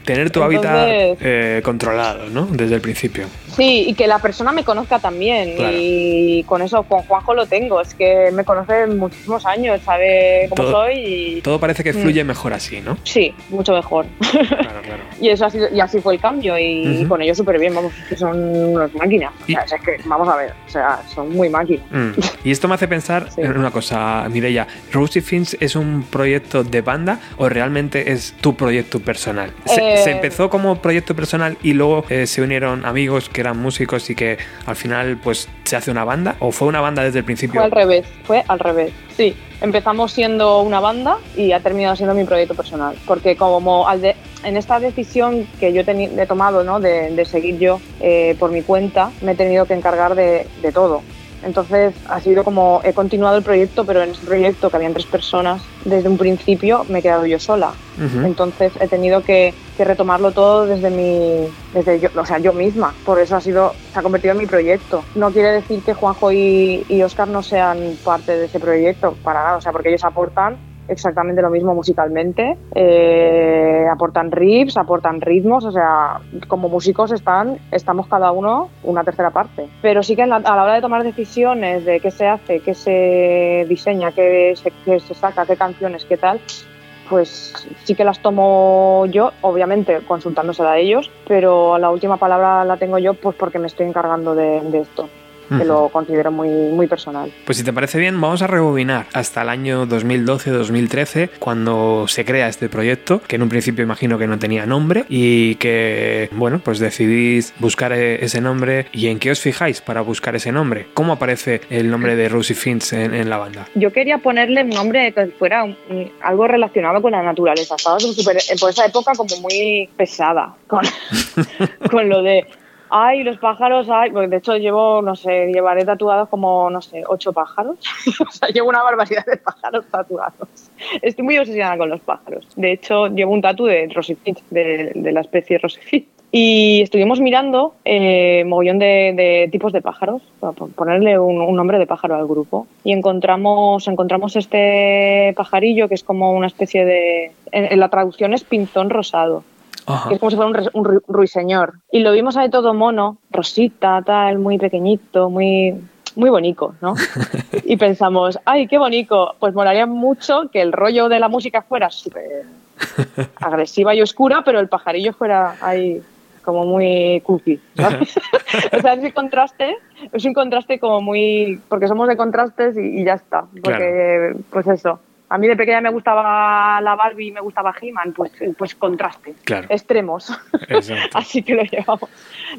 Tener tu hábitat eh, controlado, ¿no? Desde el principio. Sí, y que la persona me conozca también. Claro. Y con eso, con Juanjo lo tengo. Es que me conoce muchísimos años, sabe cómo Todo- soy y. Todo parece que Mm. fluye mejor así, ¿no? Sí, mucho mejor. Claro, claro. y eso ha sido, y así fue el cambio. Y Ujú. con ellos súper bien, vamos, que son unas máquinas. O sea, es que, vamos a ver, o sea, son muy máquinas. Mm. Y esto me hace pensar Sí. en una cosa, Mireia. ¿Rosie Fins es un proyecto de banda o realmente es tu proyecto personal? Se, Eh, se empezó como proyecto personal y luego eh, se unieron amigos que eran músicos y que al final pues se hace una banda o fue una banda desde el principio? Fue al revés, fue al revés. Sí, empezamos siendo una banda y ha terminado siendo mi proyecto personal. Porque como al de- en esta decisión que yo he tomado ¿no? de, seguir yo eh, por mi cuenta, me he tenido que encargar de todo. Entonces ha sido como he continuado el proyecto, pero en ese proyecto que habían tres personas, desde un principio me he quedado yo sola. Entonces he tenido que, que retomarlo todo desde mi, desde yo, o sea, yo misma. Por eso ha sido, se ha convertido en mi proyecto. No quiere decir que Juanjo y, y Oscar no sean parte de ese proyecto, para nada. O sea, porque ellos aportan exactamente lo mismo musicalmente, eh, aportan riffs, aportan ritmos, o sea, como músicos están, estamos cada uno una tercera parte. Pero sí que la- a la hora de tomar decisiones de qué se hace, qué se diseña, qué se, qué se saca, qué canciones, qué tal, pues sí que las tomo yo, obviamente consultándosela a ellos, pero la última palabra la tengo yo pues porque me estoy encargando de, de esto, que lo considero muy, muy personal. Pues si te parece bien, vamos a rebobinar hasta el año 2012-2013, cuando se crea este proyecto, que en un principio imagino que no tenía nombre y que, bueno, pues decidís buscar eh, ese nombre y en qué os fijáis para buscar ese nombre. ¿Cómo aparece el nombre de Rosie Finch en, en la banda? Yo quería ponerle un nombre que fuera un- algo relacionado con la naturaleza. Estaba por esa época como muy pesada con, con lo de, ay, los pájaros, ay, porque de hecho llevo, no sé, llevaré tatuados como, no sé, ocho pájaros. o sea, llevo una barbaridad de pájaros tatuados. Estoy muy obsesionada con los pájaros. De hecho, llevo un tatu de Rosifit, de, de la especie Rosifit. Y estuvimos mirando eh, mogollón de, de tipos de pájaros, ponerle un, un nombre de pájaro al grupo. Y encontramos, encontramos este pajarillo que es como una especie de. La traducción es pinzón rosado, Ajá. que es como si fuera un, un ru- ruiseñor. Y lo vimos ahí todo mono, rosita, tal, muy pequeñito, muy. Muy bonito, ¿no? Y pensamos, ay, qué bonito, pues molaría mucho que el rollo de la música fuera súper agresiva y oscura, pero el pajarillo fuera ahí como muy cookie. ¿sabes? o sea, es un contraste, es un contraste como muy. porque somos de contrastes y, y ya está. Porque, pues eso. A mí de pequeña me gustaba la Barbie y me gustaba He-Man, pues, pues contraste. Claro. Extremos. Exacto. Así que lo llevamos,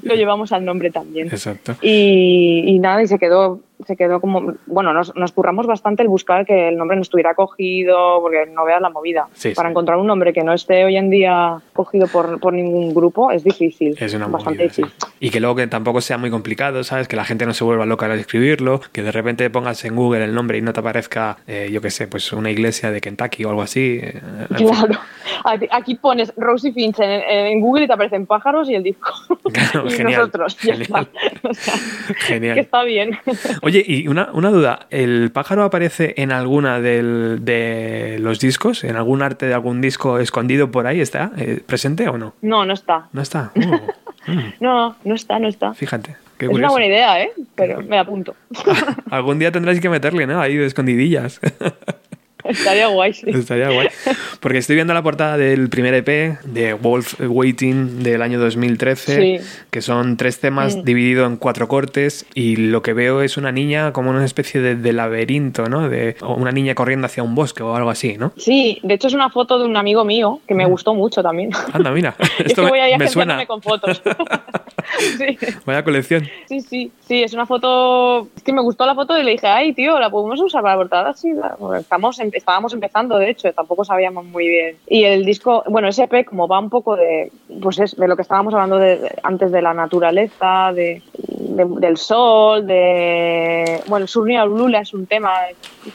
lo llevamos al nombre también. Exacto. Y, y nada, y se quedó, se quedó como, bueno, nos, nos curramos bastante el buscar que el nombre no estuviera cogido, porque no veas la movida. Sí, Para sí. encontrar un nombre que no esté hoy en día cogido por, por ningún grupo es difícil. Es una bastante movida, sí. difícil. Y que luego que tampoco sea muy complicado, ¿sabes? Que la gente no se vuelva loca al escribirlo, que de repente pongas en Google el nombre y no te aparezca, eh, yo qué sé, pues una iglesia de Kentucky o algo así. eh, fin. Claro. Aquí- pones Rosie Finch en, en Google y te aparecen pájaros y el disco. Claro, y genial, nosotros. ya genial. está. O sea, Genial. que está bien. Oye, y una, una duda, ¿el pájaro aparece en alguna del- de los discos? ¿En algún arte de algún disco escondido por ahí? ¿Está eh, presente o no? No, no está. No está. Oh, mm, No, no está, no está. fíjate, qué es una buena idea, ¿eh? Pero me apunto. Algún día tendréis que meterle, ¿no? Ahí de escondidillas. Estaría guay, sí. Estaría guay. Porque estoy viendo la portada del primer EP de Wolf Waiting del año 2013, Sí. que son tres temas Mm. divididos en cuatro cortes y lo que veo es una niña como una especie de, de laberinto, ¿no? De, o una niña corriendo hacia un bosque o algo así, ¿no? Sí, de hecho es una foto de un amigo mío que me gustó mucho también. Anda, mira, es Mm. esto que voy me, ahí me suena. con fotos. sí, Vaya colección. sí, sí, sí, es una foto. Es que me gustó la foto y le dije, ay, tío, ¿la podemos usar para la portada? Sí, la- estamos, em- estábamos empezando, de hecho, tampoco sabíamos muy bien. Y el disco, bueno, ese EP, como va un poco de, pues es de lo que estábamos hablando de- antes de la naturaleza, de, de- del sol, de. Bueno, Surnia Lula es un tema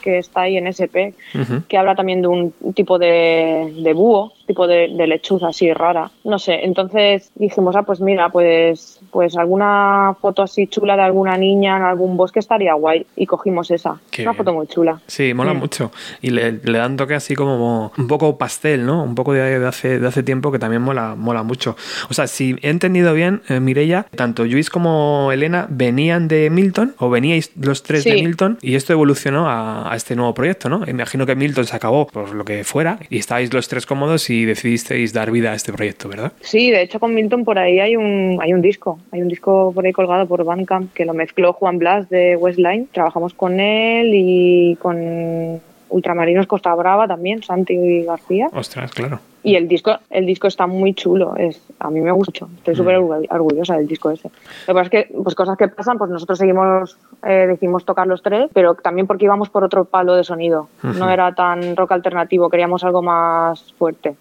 que está ahí en ese EP Ujú. que habla también de un tipo de, de búho, tipo de, de lechuza así rara. No sé, entonces dijimos, ah, pues mira, pues, pues alguna foto así chula de alguna niña en algún bosque estaría guay. Y cogimos esa. Qué Una bien. foto muy chula. Sí, mola Mm. mucho. Y le, le dan toque así como un poco pastel, ¿no? Un poco de, de hace, de hace tiempo que también mola, mola mucho. O sea, si he entendido bien, eh, Mireia, tanto Luis como Elena venían de Milton, o veníais los tres de. Milton, y esto evolucionó a, a este nuevo proyecto, ¿no? Imagino que Milton se acabó por lo que fuera, y estáis los tres cómodos y decidisteis dar vida a este proyecto, ¿verdad? Sí, de hecho con Milton por ahí hay un, hay un disco. Hay un disco por ahí colgado por Bandcamp que lo mezcló Juan Blas de Westline. Trabajamos con él y con Ultramarinos Costa Brava también, Santi García. Ostras, claro. Y el disco, el disco está muy chulo, es, a mí me gusta mucho, estoy Mm. súper orgu- orgullosa del disco ese. Lo que pasa es que, pues cosas que pasan, pues nosotros seguimos, eh, decidimos tocar los tres, pero también porque íbamos por otro palo de sonido, no era tan rock alternativo, queríamos algo más fuerte.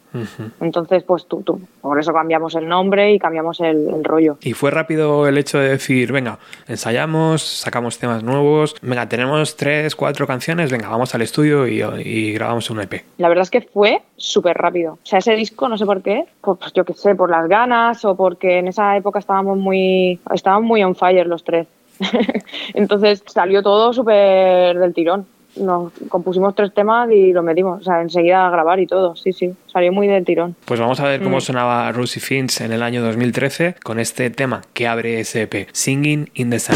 Entonces, pues tú, tú, por eso cambiamos el nombre y cambiamos el, el rollo. Y fue rápido el hecho de decir, venga, ensayamos, sacamos temas nuevos, venga, tenemos tres, cuatro canciones, venga, vamos al estudio y, y grabamos un EP. La verdad es que fue súper rápido. O sea, ese disco, no sé por qué, pues, pues yo qué sé, por las ganas o porque en esa época estábamos muy, estábamos muy on fire los tres. Entonces salió todo súper del tirón. Nos compusimos tres temas y lo metimos, o sea, enseguida a grabar y todo, sí, sí, salió muy del tirón. Pues vamos a ver cómo Mm. sonaba Rusty Finch en el año 2013 con este tema que abre ese EP, Singing in the Sun.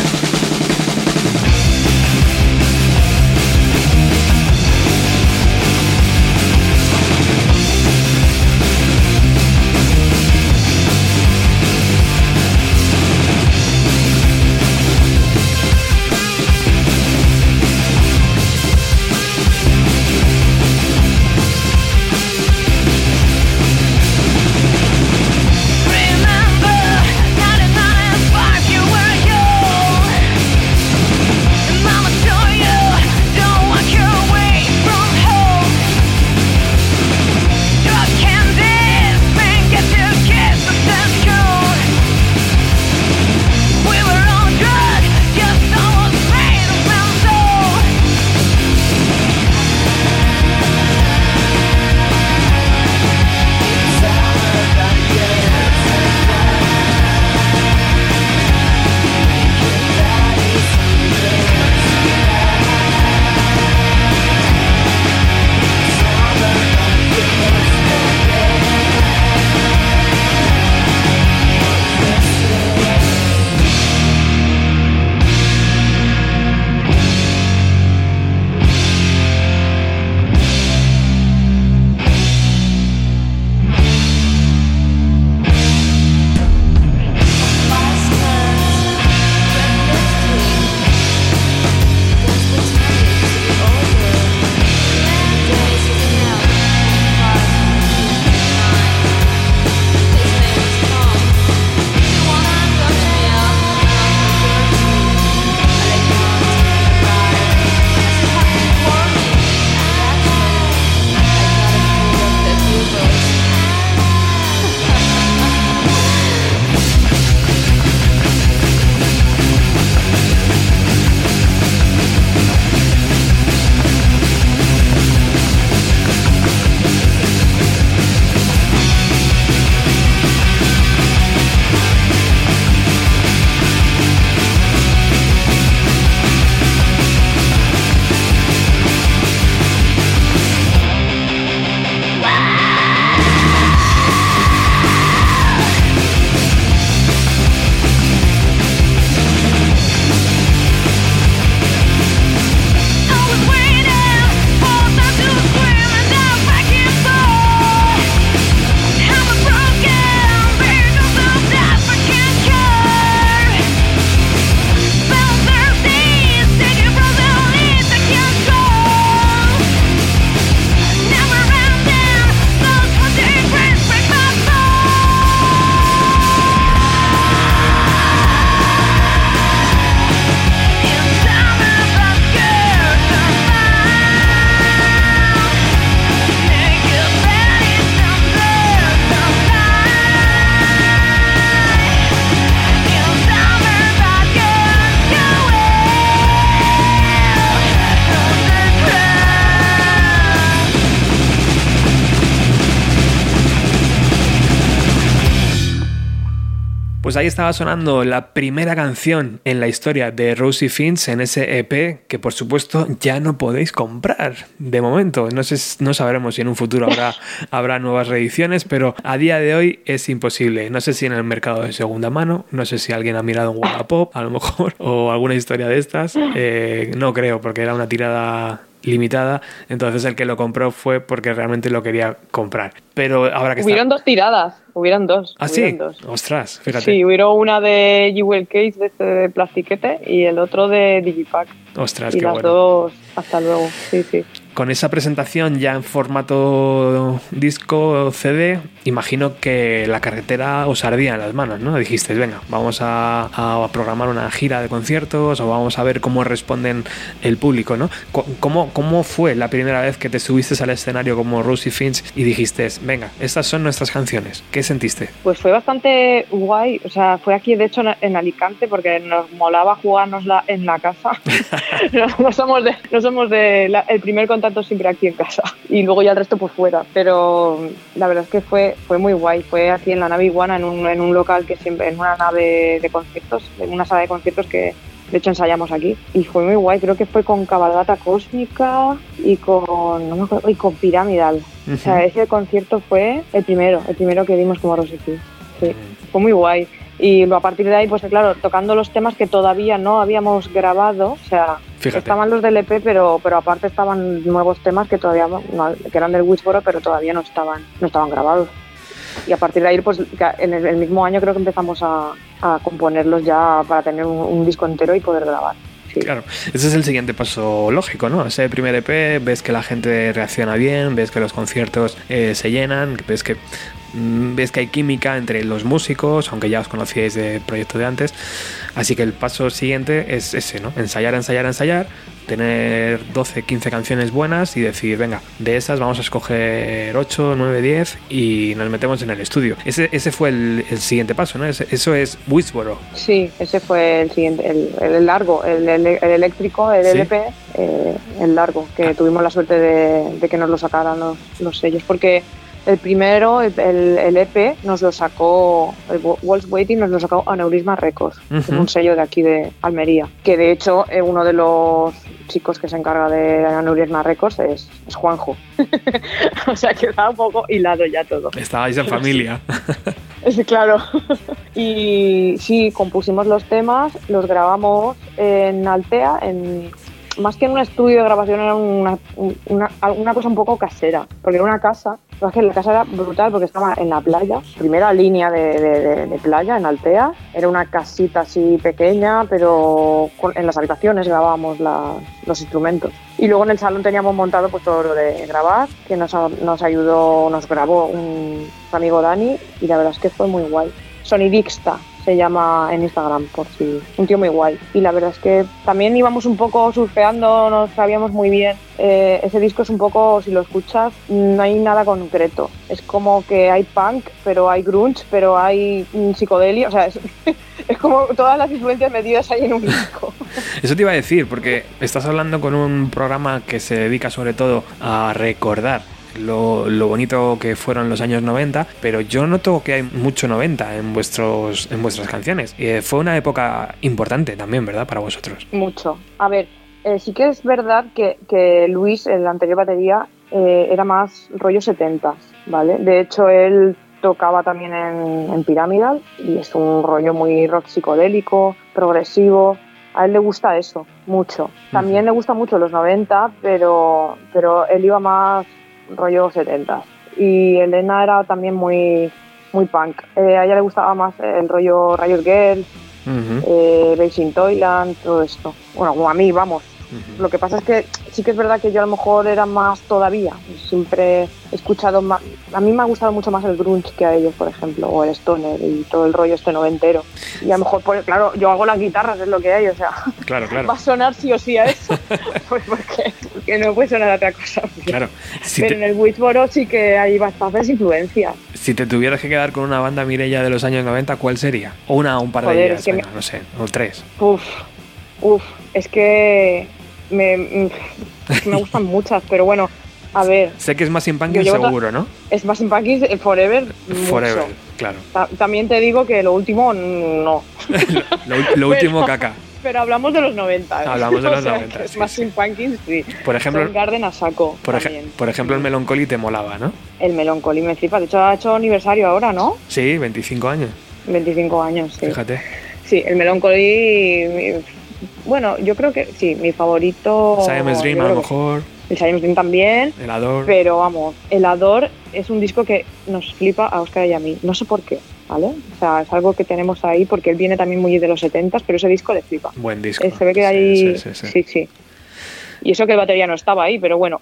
Ahí estaba sonando la primera canción en la historia de Rosie Finch en ese EP que por supuesto ya no podéis comprar de momento. No, sé, no sabremos si en un futuro habrá, habrá nuevas reediciones, pero a día de hoy es imposible. No sé si en el mercado de segunda mano, no sé si alguien ha mirado un Wallapop a lo mejor o alguna historia de estas. Eh, no creo porque era una tirada limitada, entonces el que lo compró fue porque realmente lo quería comprar. Pero ahora que Hubieron dos tiradas, hubieron dos. ¿Ah, hubieron sí? dos. Ostras, fíjate. Sí, hubieron una de Jewel Case de, este de plastiquete y el otro de Digipack. Ostras, y qué las bueno. dos, hasta luego. Sí, sí. Con esa presentación ya en formato disco o CD, imagino que la carretera os ardía en las manos, ¿no? Dijisteis, venga, vamos a, a programar una gira de conciertos o vamos a ver cómo responden el público, ¿no? ¿Cómo, ¿Cómo fue la primera vez que te subiste al escenario como Rosie Finch y dijiste, venga, estas son nuestras canciones? ¿Qué sentiste? Pues fue bastante guay. O sea, fue aquí, de hecho, en- Alicante, porque nos molaba jugárnosla en la casa. no, no somos de, no somos de la- el primer contacto siempre aquí en casa. Y luego ya el resto pues fuera. Pero la verdad es que fue, fue muy guay. Fue aquí en la nave Iguana, en un, en un local que siempre, en una nave de conciertos, en una sala de conciertos que de hecho ensayamos aquí. Y fue muy guay. Creo que fue con Cabalgata Cósmica y con, no me acuerdo, y con Piramidal. O sea, ese concierto fue el primero, el primero que dimos como Rosity. Sí, fue muy guay. Y a partir de ahí, pues claro, tocando los temas que todavía no habíamos grabado, o sea, Fíjate. estaban los del EP, pero, pero aparte estaban nuevos temas que todavía no- que eran del Wishboro, pero todavía no estaban, no estaban grabados. Y a partir de ahí, pues en el, mismo año creo que empezamos a, a componerlos ya para tener un, un disco entero y poder grabar. Sí. Claro, ese es el siguiente paso lógico, ¿no? Ese primer EP, ves que la gente reacciona bien, ves que los conciertos eh, se llenan, ves que ves que hay química entre los músicos, aunque ya os conocíais de proyecto de antes. Así que el paso siguiente es ese, ¿no? Ensayar, ensayar, ensayar, tener 12, 15 canciones buenas y decir, venga, de esas vamos a escoger 8, 9, 10 y nos metemos en el estudio. Ese, ese fue el, el siguiente paso, ¿no? Ese- eso es Whisboro. Sí, ese fue el siguiente, el, el largo, el, el- el eléctrico, el Sí. LP, eh, el largo, que tuvimos la suerte de, de que nos lo sacaran los, los sellos, porque el primero, el, el- el EP, nos lo sacó, el Walls Waiting nos lo sacó Aneurisma Records, un sello de aquí de Almería, que de hecho eh, uno de los chicos que se encarga de Aneurisma Records es, es Juanjo. o sea que un poco hilado ya todo. Estabais en familia. Sí, claro. y sí, compusimos los temas, los grabamos en Altea, en más que en un estudio de grabación era una, una, una cosa un poco casera, porque era una casa, que la casa era brutal porque estaba en la playa, primera línea de, de- playa en Altea, era una casita así pequeña, pero en las habitaciones grabábamos los instrumentos. Y luego en el salón teníamos montado pues todo lo de grabar, que nos, nos ayudó, nos grabó un amigo Dani y la verdad es que fue muy guay. Sonidixta se llama en Instagram, por si. Un tío muy guay. Y la verdad es que también íbamos un poco surfeando, no sabíamos muy bien. Eh, ese disco es un poco, si lo escuchas, no hay nada concreto. Es como que hay punk, pero hay grunge, pero hay mm, psicodelia. O sea, es, es como todas las influencias metidas ahí en un disco. Eso te iba a decir, porque estás hablando con un programa que se dedica sobre todo a recordar lo, lo bonito que fueron los años 90, pero yo noto que hay mucho 90 en, vuestros, en vuestras canciones. Eh, fue una época importante también, ¿verdad? Para vosotros. Mucho. A ver, eh, sí que es verdad que, que Luis, el anterior batería, eh, era más rollo 70, ¿vale? De hecho, él tocaba también en, en Pyramidal y es un rollo muy rock psicodélico, progresivo. A él le gusta eso, mucho. También le gusta mucho los 90, pero, pero él iba más rollo 70. Y Elena era también muy, muy punk. Eh, a ella le gustaba más el rollo Riot Girl, eh, Beijing Toyland, todo esto. Bueno, como a mí, vamos. Lo que pasa es que sí que es verdad que yo a lo mejor era más todavía. Siempre he escuchado más. A mí me ha gustado mucho más el grunge que a ellos, por ejemplo, o el stoner y todo el rollo este noventero. Y a lo mejor, pues, claro, yo hago las guitarras, es lo que hay, o sea, Claro, claro. va a sonar sí o sí a eso. pues porque, porque no puede sonar a otra cosa. Claro. Si Pero te, en el Wishboro sí que hay bastantes influencias. si te tuvieras que quedar con una banda Mirella de los años 90, ¿cuál sería? O una, un par de ellas, es que no sé, o tres. Uf, uf, es que me, me gustan muchas, pero bueno, a ver, Sé que es más to- seguro, ¿no? es más Punkies Forever, mucho. Forever. Claro. Ta- también te digo que lo último, no. Lo, lo último Pero- caca. Pero hablamos de los 90. ¿eh? Hablamos de O los sea, 90, que sí, Smashing Pumpkins, sí. Por ejemplo- Garden a saco. Por, ej- por ejemplo, el Melancholy te molaba, ¿no? El Melancholy me flipa. De hecho, ha hecho aniversario ahora, ¿no? Sí, 25 años. 25 años, sí. Fíjate. Sí, el Melancholy. Bueno, yo creo que sí, mi favorito. Siamese Dream a lo mejor. El Siamese Dream también. El Ador. Pero vamos, El Ador es un disco que nos flipa a Oscar y a mí. No sé por qué, ¿vale? O sea, es algo que tenemos ahí porque él viene también muy de los 70s, pero ese disco le flipa. Buen disco. Eh, Se ve que Sí, ahí. Sí, sí, sí. sí, sí. Y eso que el batería no estaba ahí, pero bueno,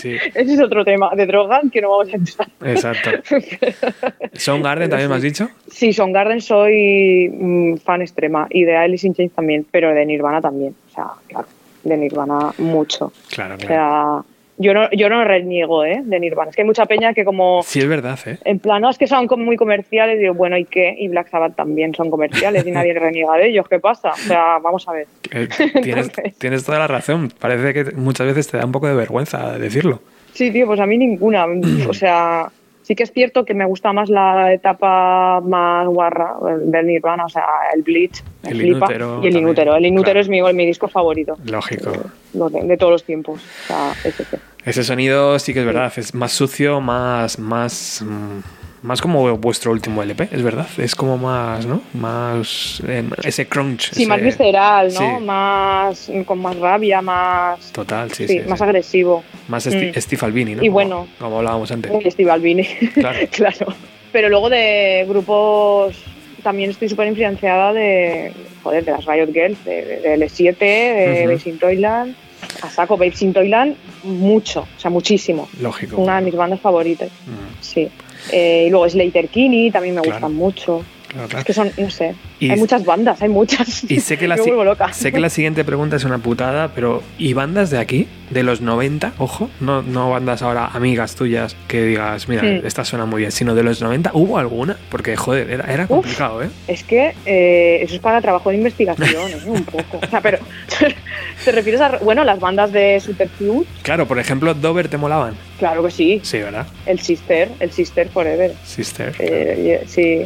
Sí, ese es otro tema de drogas que no vamos a entrar. exacto. Soundgarden también me has dicho. Sí, Soundgarden soy mm, fan extrema y de Alice in Chains también, pero de Nirvana también. O sea, claro, de Nirvana mucho. Claro, O claro. sea, yo no, yo no reniego ¿eh? de Nirvana. Es que hay mucha peña que como... Sí, es verdad, ¿eh? En plan, no, es que son como muy comerciales, digo, bueno, ¿y qué? Y Black Sabbath también son comerciales y nadie reniega de ellos, ¿qué pasa? O sea, vamos a ver. Eh, tienes, tienes toda la razón. Parece que muchas veces te da un poco de vergüenza decirlo. Sí, tío, pues a mí ninguna. O sea, sí que es cierto que me gusta más la etapa más guarra del Nirvana, o sea, el Bleach, El flipa, Inútero y el Inútero. El Inútero claro. es mi, mi disco favorito Lógico. lo de, de todos los tiempos. O sea, ese, ese. Ese sonido sí que es verdad. Es más sucio, más. más mm, más como vuestro último LP, es verdad. Es como más, ¿no? Más. eh, ese crunch. Sí, ese- más visceral, ¿no? sí. Más, con más rabia, más... Total, sí, Sí, sí. más agresivo. Más Mm. Steve Albini, ¿no? Y Como- bueno. Como, hablábamos antes. Steve Albini, Claro. claro. Pero luego de grupos también estoy súper influenciada de, joder, de las Riot Girls, de, de L7, de. Babes in Toyland, a saco Babes in Toyland, mucho, o sea, muchísimo. Lógico. Una de mis bandas favoritas, Mm, sí. Eh, y luego Slater Kinney también me Claro. gustan mucho. Claro, Es que son, no sé, Y- hay muchas bandas, hay muchas. Y sé que, la, me si- vuelvo loca. sé que la siguiente pregunta es una putada, pero ¿y bandas de aquí? De los 90, ojo, no, no bandas ahora amigas tuyas que digas, mira, Hmm. esta suena muy bien, sino de los 90, ¿hubo alguna? Porque, joder, era, era complicado, ¿eh? Es que eh, eso es para trabajo de investigación, ¿eh? un poco. O sea, pero ¿te refieres a, bueno, las bandas de Superfuse? Claro, por ejemplo, Dover te molaban. Claro que sí. Sí, ¿verdad? El Sister, el Sister Forever. Sister. Eh, sí,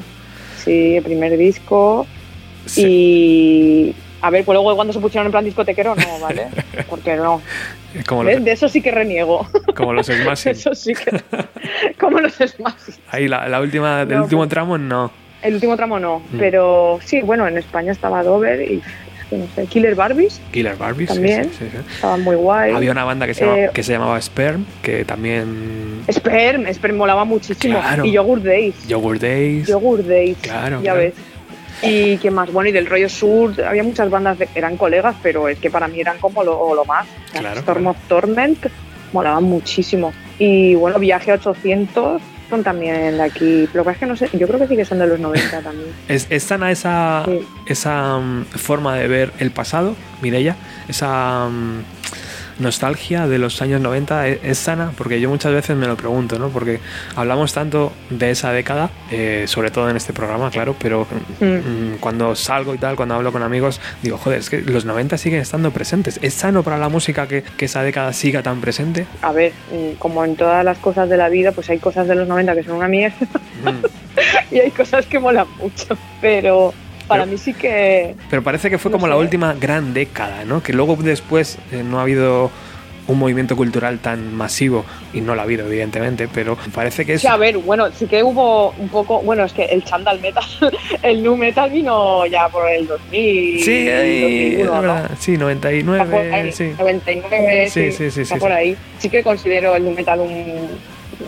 sí, el primer disco. Sí. Y a ver, pues luego cuando se pusieron en plan discotequero, no, ¿vale? Porque no. Como, ¿Ves? los, De eso sí que reniego. como los Smashing. Eso sí que. Como los Smash. Ahí la, la última, el No, último pues- tramo no. El último tramo no, Mm. pero sí, bueno, en España estaba Dover y no sé, Killer Barbies, Killer Barbie, sí, También. sí, sí, sí. estaban muy guay. Había una banda que se, llamaba, Eh, que se llamaba Sperm, que también... Sperm, Sperm molaba muchísimo. Claro. Y Yogurt Days. Yogurt Days. Yogurt Days. Claro, Ya claro. ves. Y qué más, bueno, y del rollo sur, había muchas bandas, de- eran colegas, pero es que para mí eran como lo, lo más. Claro, Storm of Torment molaban muchísimo. Y bueno, Viaje 800 son también de aquí. Pero es que no sé, yo creo que sí que son de los 90 también. ¿Es, es sana esa, Sí. esa mm, forma de ver el pasado, Mireia? Esa mm, nostalgia de los años 90 ¿es, es sana? Porque yo muchas veces me lo pregunto, ¿no? Porque hablamos tanto de esa década, eh, sobre todo en este programa, claro, pero Mm. mm, cuando salgo y tal, cuando hablo con amigos, digo, joder, es que los 90 siguen estando presentes. ¿Es sano para la música que, que esa década siga tan presente? A ver, mm, como en todas las cosas de la vida, pues hay cosas de los 90 que son una mierda Mm. y hay cosas que molan mucho. Pero para Pero- mí sí que Pero parece que fue No como la última gran década, ¿no? Que luego después eh, no ha habido un movimiento cultural tan masivo, y no lo ha habido, evidentemente, pero parece que es... Sí, a ver, bueno, sí que hubo un poco, bueno, es que el chandal metal, el nu metal vino ya por el 2000. Sí, ahí, 2001, es sí, Está por 99, ahí, sí. 99, Sí, sí, sí, sí, está sí, por ahí. Sí que considero el nu metal un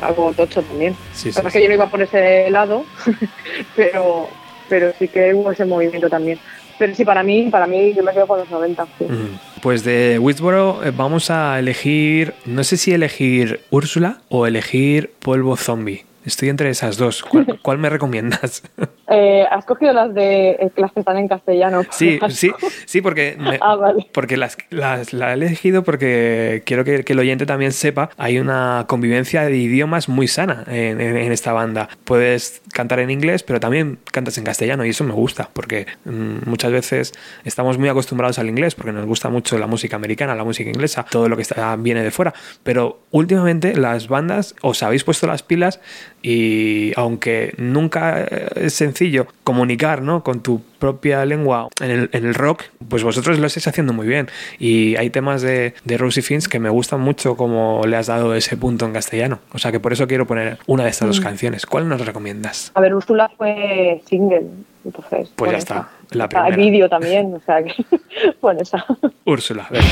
algo tocho también. Sí, es que yo no iba por ese lado, pero, pero sí que hubo ese movimiento también. Pero sí, para mí, para mí yo me quedo con los 90. sí. Ujú. Pues de Woodsboro eh, vamos a elegir, no sé si elegir Úrsula o elegir Polvo Zombie. Estoy entre esas dos. ¿Cuál, cuál me recomiendas? Eh, has cogido las de eh, las que están en castellano. Sí, sí, sí, porque, ah, vale. porque las, las, la he elegido porque quiero que, que, el oyente también sepa, hay una convivencia de idiomas muy sana en, en, en, esta banda. Puedes cantar en inglés, pero también cantas en castellano y eso me gusta, porque mmm, muchas veces estamos muy acostumbrados al inglés, porque nos gusta mucho la música americana, la música inglesa, todo lo que está, viene de fuera, pero últimamente las bandas os habéis puesto las pilas y aunque nunca es sencillo comunicar ¿no? con tu propia lengua en el, en el, rock, pues vosotros lo estáis haciendo muy bien. Y hay temas de, de Rosie Fins que me gustan mucho como le has dado ese punto en castellano. O sea que por eso quiero poner una de estas mm. dos canciones. ¿Cuál nos recomiendas? A ver, Úrsula fue single. Entonces, pues ya está. La primera. Hay vídeo también, o sea que. bueno, esa. Úrsula, ven.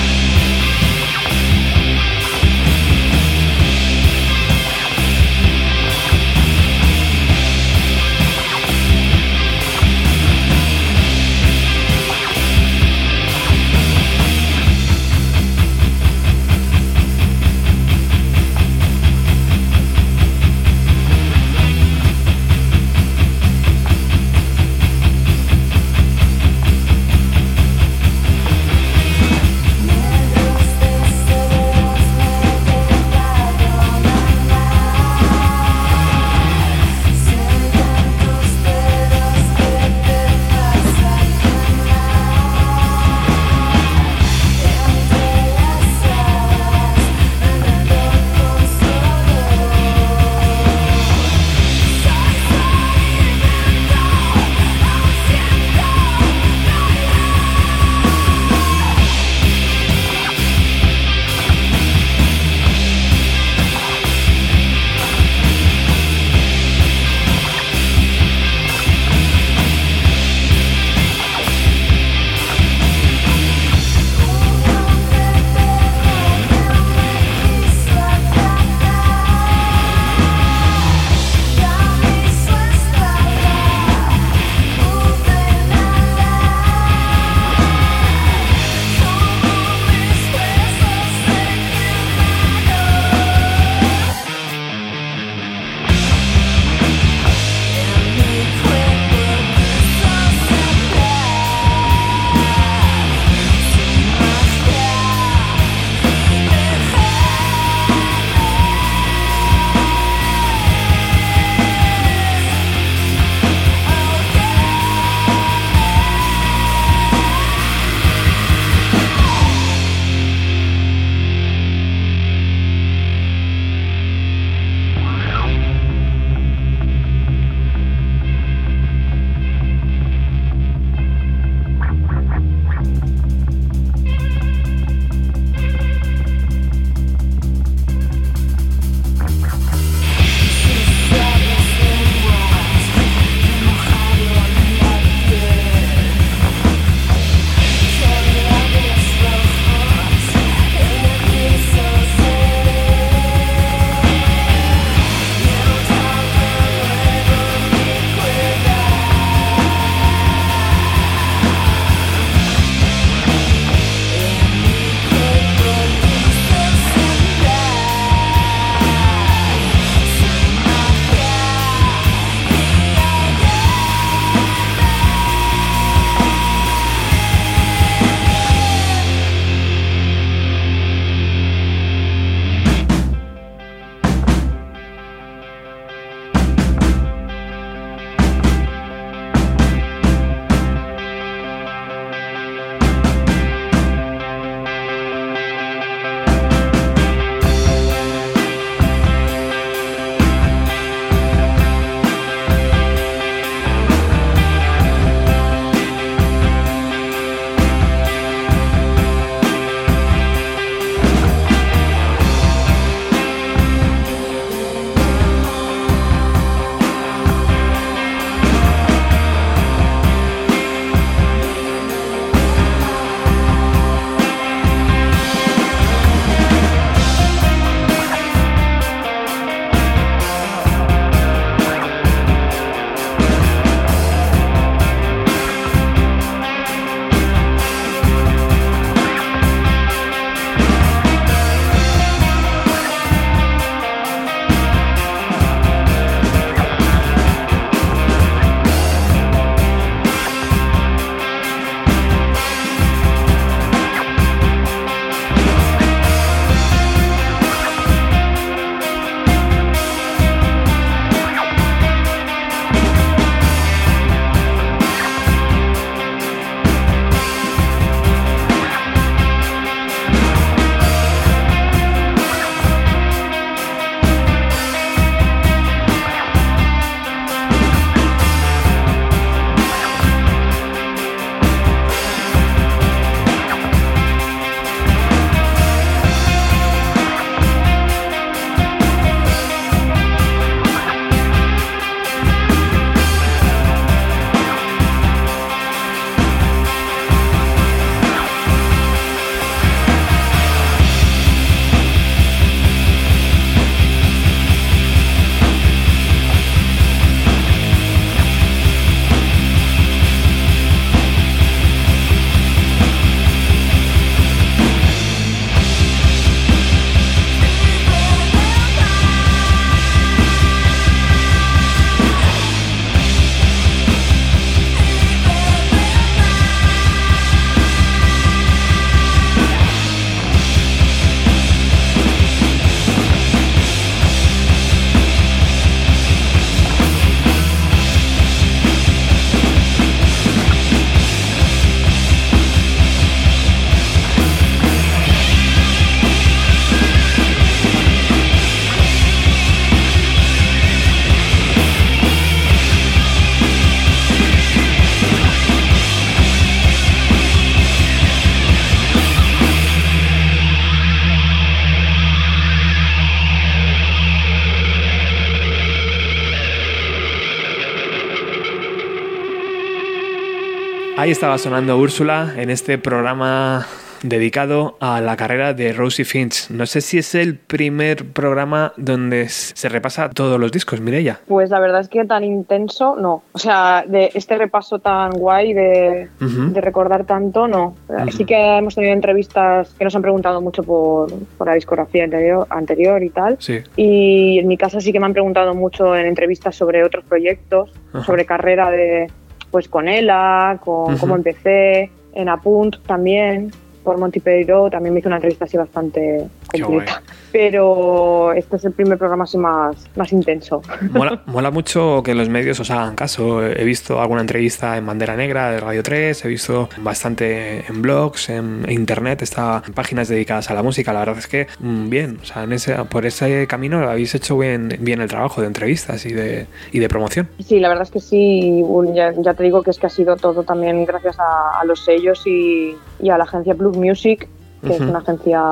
Ahí estaba sonando Úrsula en este programa dedicado a la carrera de Rosie Finch. No sé si es el primer programa donde se repasa todos los discos, Mireia. Pues la verdad es que tan intenso, no. O sea, de este repaso tan guay de, de recordar tanto, no. Sí que hemos tenido entrevistas que nos han preguntado mucho por, por la discografía anterior, anterior y tal. Sí. Y en mi caso sí que me han preguntado mucho en entrevistas sobre otros proyectos, sobre carrera de pues con Ela, con cómo empecé, en Apunt también por Monty Pereiro también me hizo una entrevista así bastante completa. Pero este es el primer programa así más, más intenso. Mola, mola, mucho que los medios os hagan caso. He visto alguna entrevista en Bandera Negra de Radio 3, he visto bastante en blogs, en internet, está en páginas dedicadas a la música. La verdad es que mm, bien, o sea, en ese, por ese camino habéis hecho bien, bien el trabajo de entrevistas y de, y de promoción. Sí, la verdad es que sí. Ya, ya, te digo que es que ha sido todo también gracias a, a los sellos y, y a la agencia Blue Music, que uh -huh. es una agencia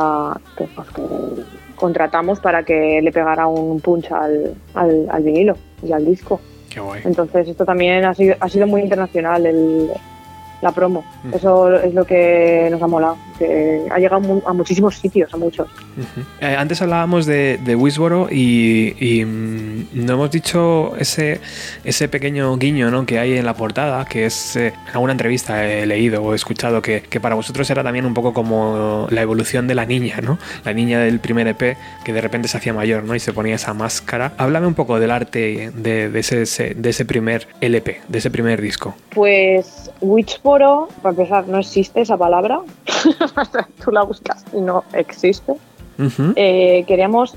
que, pues, que, contratamos para que le pegara un punch al, al, al vinilo y al disco. Qué guay. Entonces esto también ha sido, ha sido muy internacional el, la promo. Uh -huh. Eso es lo que nos ha molado, que ha llegado a muchísimos sitios, a muchos. Uh -huh. eh, antes hablábamos de, de Wisboro y, y mmm, no hemos dicho ese, ese pequeño guiño ¿no? que hay en la portada, que es eh, en alguna entrevista he leído o he escuchado que, que, para vosotros era también un poco como la evolución de la niña, ¿no? La niña del primer EP que de repente se hacía mayor ¿no? y se ponía esa máscara. Háblame un poco del arte de, de, ese, de ese primer LP, de ese primer disco. Pues Para empezar, no existe esa palabra. Tú la buscas y no existe. Uh -huh. eh, queríamos,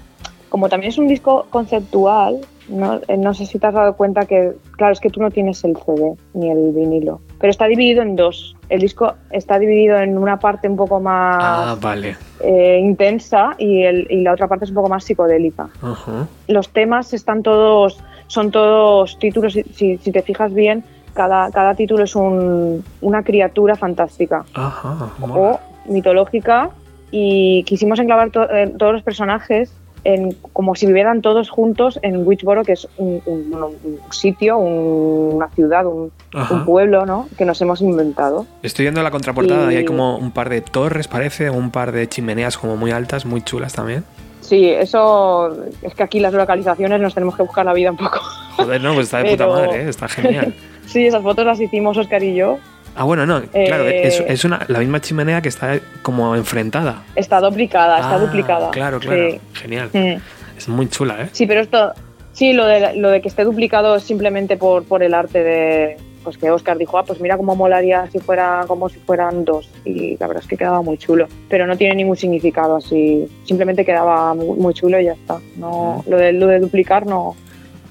como también es un disco conceptual, ¿no? Eh, no sé si te has dado cuenta que, claro, es que tú no tienes el CD ni el vinilo, pero está dividido en dos. El disco está dividido en una parte un poco más ah, vale. eh, intensa y, el, y, la otra parte es un poco más psicodélica. Uh -huh. Los temas están todos, son todos títulos, si, si te fijas bien, cada, cada título es un, una criatura fantástica Ajá, o mitológica y quisimos enclavar to, eh, todos los personajes en, como si vivieran todos juntos en Witchboro, que es un, un, un sitio, una ciudad, un, pueblo ¿no? que nos hemos inventado. Estoy viendo la contraportada y... y hay como un par de torres, parece, un par de chimeneas como muy altas, muy chulas también. Sí, eso es que aquí las localizaciones nos tenemos que buscar la vida un poco. Joder, no, pues está de Pero... puta madre, ¿eh? está genial. sí, esas fotos las hicimos Oscar y yo. Ah, bueno, no, claro, eh, es, es, una, la misma chimenea que está como enfrentada. Está duplicada, ah, está duplicada. Claro, claro, sí. genial. Mm. Es muy chula, ¿eh? Sí, pero esto, sí, lo de, lo de que esté duplicado es simplemente por, por el arte de, pues que Oscar dijo, ah, pues mira cómo molaría si fuera como si fueran dos. Y la verdad es que quedaba muy chulo. Pero no tiene ningún significado así. Simplemente quedaba muy, muy chulo y ya está. No, lo, de, lo de duplicar no.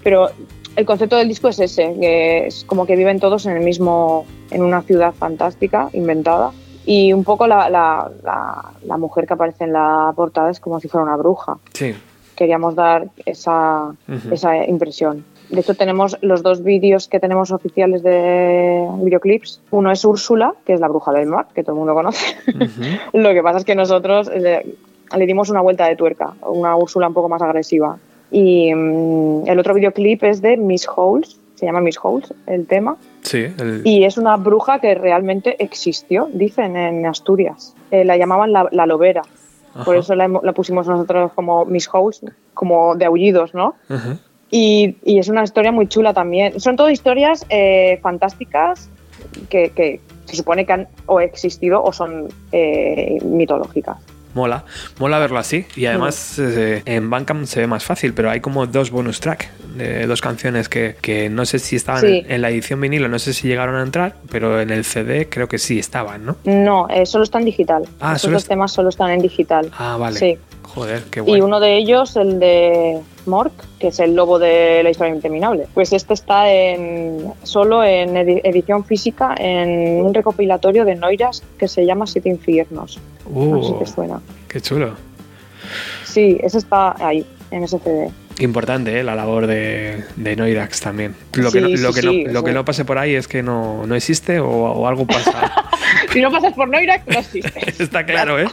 Pero el concepto del disco es ese, que es como que viven todos en el mismo, en una ciudad fantástica, inventada. Y un poco la, la, la, la mujer que aparece en la portada es como si fuera una bruja. Sí. Queríamos dar esa, uh -huh. esa impresión. De hecho, tenemos los dos vídeos que tenemos oficiales de videoclips. Uno es Úrsula, que es la bruja del mar, que todo el mundo conoce. Uh -huh. Lo que pasa es que nosotros le, le, dimos una vuelta de tuerca, una Úrsula un poco más agresiva. Y um, el otro videoclip es de Miss Holes, se llama Miss Holes el tema. Sí, el... Y es una bruja que realmente existió, dicen en Asturias. Eh, la llamaban la, la lobera. Ajá. Por eso la, la, pusimos nosotros como Miss Holes, como de aullidos, ¿no? Y, y, es una historia muy chula también. Son todas historias eh, fantásticas que, que, se supone que han o existido o son eh, mitológicas. Mola, mola verlo así. Y además eh, en Bandcamp se ve más fácil, pero hay como dos bonus track de dos canciones que, que no sé si estaban sí. en, en, la edición vinilo, no sé si llegaron a entrar, pero en el CD creo que sí estaban, ¿no? No, eh, solo está en digital. Ah, Esos dos temas solo están en digital. Ah, vale. Sí. Joder, qué bueno. Y uno de ellos, el de Mork, que es el lobo de la historia interminable. Pues este está en, solo en edición física en un recopilatorio de Noiras que se llama Siete Infiernos. Uh, no sé si te suena. Qué chulo. Sí, ese está ahí, en ese CD. Importante ¿eh? la labor de, de Noirax también. Lo, sí, que, no, lo, sí, que, no, lo que no pase por ahí es que no, no existe o, o algo pasa. si no pasas por Noirax, no existe. Está claro, ¿eh?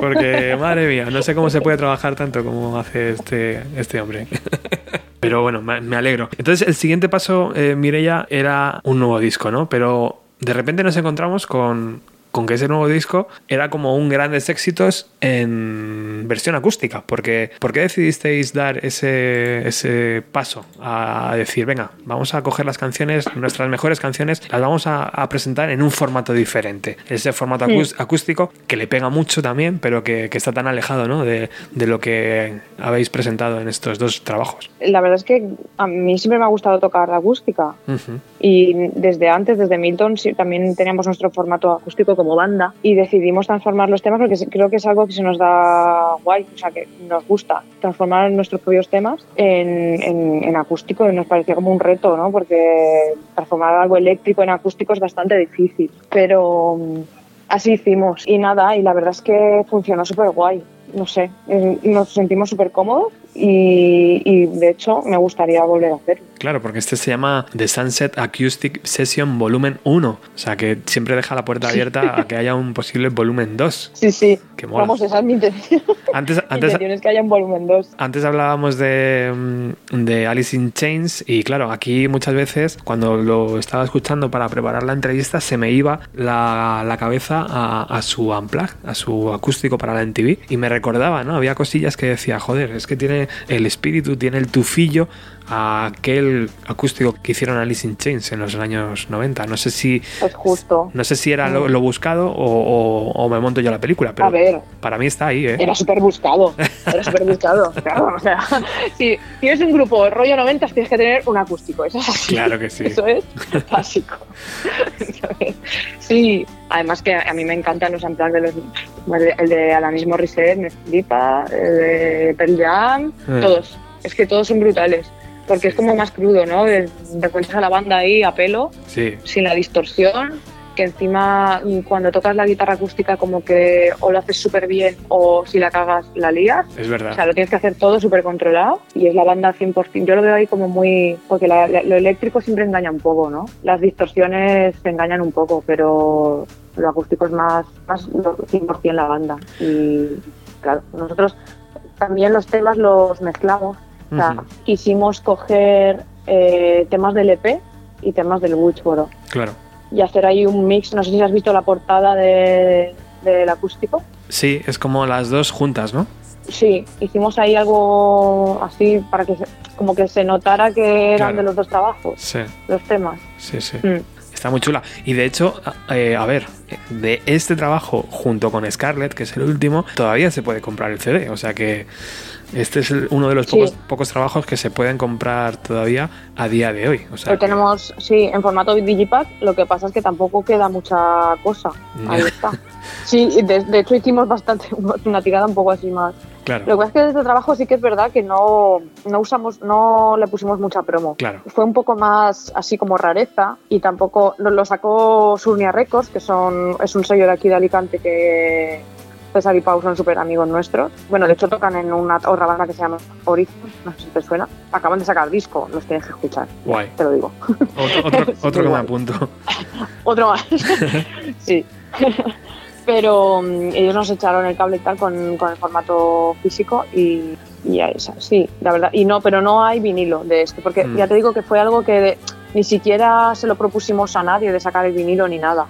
Porque, madre mía, no sé cómo se puede trabajar tanto como hace este, este hombre. Pero bueno, me, alegro. Entonces, el siguiente paso, eh, Mireia, era un nuevo disco, ¿no? Pero de repente nos encontramos con con que ese nuevo disco era como un grandes éxitos en versión acústica. Porque, ¿Por qué decidisteis dar ese, ese paso a decir, venga, vamos a coger las canciones, nuestras mejores canciones, las vamos a, presentar en un formato diferente? Ese formato acústico que le pega mucho también, pero que, que está tan alejado ¿no? de, de, lo que habéis presentado en estos dos trabajos. La verdad es que a mí siempre me ha gustado tocar la acústica. Y desde antes, desde Milton, también teníamos nuestro formato acústico como banda y decidimos transformar los temas porque creo que es algo que se nos da guay, o sea, que nos gusta transformar nuestros propios temas en, en, acústico y nos parecía como un reto, ¿no? Porque transformar algo eléctrico en acústico es bastante difícil, pero mm, así hicimos y nada, y la verdad es que funcionó súper guay no sé, eh, nos sentimos súper cómodos y, de hecho me gustaría volver a hacerlo. Claro, porque este se llama The Sunset Acoustic Session Volumen 1, o sea que siempre deja la puerta abierta a que haya un posible volumen 2. Sí, sí, vamos, esa es mi intención. Antes, antes, es que haya un volumen 2. Antes hablábamos de, mm, de Alice in Chains y claro, aquí muchas veces cuando lo estaba escuchando para preparar la entrevista se me iba la, la cabeza a, a, su unplug, a su acústico para la MTV y me recordaba, ¿no? Había cosillas que decía, joder, es que tiene el espíritu, tiene el tufillo a aquel acústico que hicieron Alice in Chains en los años 90. No sé si. Es justo. No sé si era lo, mm. buscado o, me monto yo la película, pero a ver, para mí está ahí, ¿eh? Era súper buscado. Era súper buscado. claro, o sea, si tienes un grupo rollo 90, tienes que tener un acústico. Eso es así. Claro que sí. Eso es básico. sí, además que a mí me encantan los amplios de los. El de Alanis Morissette me flipa, el de Pearl Jam, eh. todos. Es que todos son brutales porque es como más crudo, ¿no? Te encuentras a la banda ahí a pelo, sin la distorsión, que encima mm, cuando tocas la guitarra acústica como que o lo haces súper bien o si la cagas la lías. Es verdad. O sea, lo tienes que hacer todo súper controlado y es la banda 100%. Yo lo veo ahí como muy... porque lo eléctrico siempre engaña un poco, ¿no? Las distorsiones te engañan un poco, pero lo acústico es más, más 100% la banda. Y claro, nosotros también los temas los mezclamos o sea, quisimos coger eh, temas del EP y temas del Woodsboro. Claro. Y hacer ahí un mix. No sé si has visto la portada del acústico. Sí, es como las dos juntas, ¿no? Sí, hicimos ahí algo así para que como que se notara que eran de los dos trabajos, sí. los temas. Sí, sí. Mm. Está muy chula. Y de hecho, eh, a ver, de este trabajo junto con Scarlett, que es el último, todavía se puede comprar el CD. O sea que este es uno de los pocos, trabajos que se pueden comprar todavía a día de hoy. O sea, Lo tenemos, sí, en formato Digipack. Lo que pasa es que tampoco queda mucha cosa. Ahí está. Sí, de, hecho hicimos bastante, una tirada un poco así más. Claro. Lo que pasa es que desde trabajo sí que es verdad que no, no usamos, no le pusimos mucha promo. Claro. Fue un poco más así como rareza y tampoco nos lo sacó Surnia Records, que son, es un sello de aquí de Alicante que, César y Pau son súper amigos nuestros. Bueno, de hecho tocan en una otra banda que se llama Horizon, no sé si te suena. Acaban de sacar disco, los tienes que escuchar. Guay. Te lo digo. Otro, que me apunto. otro más. sí. Pero mm, ellos nos echaron el cable y tal con, con el formato físico y, y sí, la verdad. Y no, pero no hay vinilo de este, porque mm. ya te digo que fue algo que ni siquiera se lo propusimos a nadie de sacar el vinilo ni nada.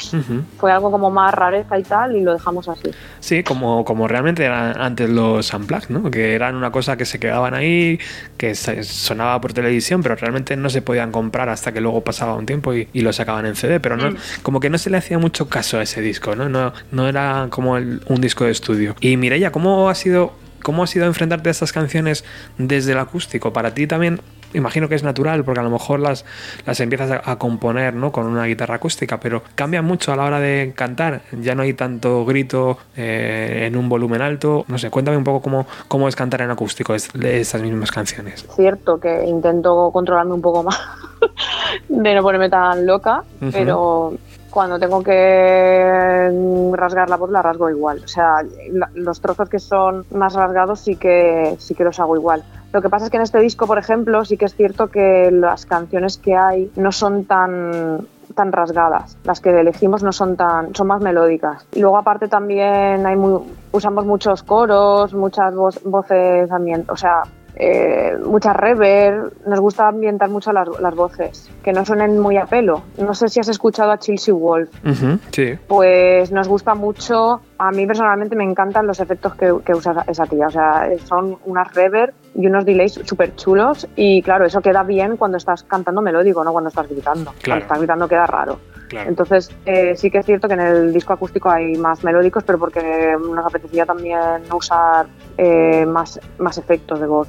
Fue algo como más rareza y tal y lo dejamos así. Sí, como, como realmente eran antes los Unplugged, ¿no? Que eran una cosa que se quedaban ahí, que sonaba por televisión, pero realmente no se podían comprar hasta que luego pasaba un tiempo y, lo sacaban en CD, pero no, mm. como que no se le hacía mucho caso a ese disco, ¿no? No, no era como un disco de estudio. Y Mireia, ¿cómo ha sido ¿Cómo ha sido enfrentarte a estas canciones desde el acústico? Para ti también imagino que es natural porque a lo mejor las, las empiezas a, componer ¿no? con una guitarra acústica, pero cambia mucho a la hora de cantar. Ya no hay tanto grito eh, en un volumen alto. No sé, cuéntame un poco cómo, cómo es cantar en acústico de estas mismas canciones. Cierto que intento controlarme un poco más de no ponerme tan loca, pero cuando tengo que rasgar la voz la rasgo igual. O sea, los trozos que son más rasgados sí que, sí que los hago igual. Lo que pasa es que en este disco, por ejemplo, sí que es cierto que las canciones que hay no son tan tan rasgadas. Las que elegimos no son tan, son más melódicas. Y luego aparte también hay muy, usamos muchos coros, muchas voces también, o sea, eh, mucha reverb, nos gusta ambientar mucho las, las, voces, que no suenen muy a pelo. No sé si has escuchado a Chelsea Wolf. sí. Pues nos gusta mucho, a mí personalmente me encantan los efectos que, que usa esa tía, o sea, son unas reverb y unos delays súper chulos y claro, eso queda bien cuando estás cantando melódico, no cuando estás gritando. Cuando estás gritando queda raro. Entonces, eh, sí que es cierto que en el disco acústico hay más melódicos, pero porque nos apetecía también usar eh, más, más efectos de voz.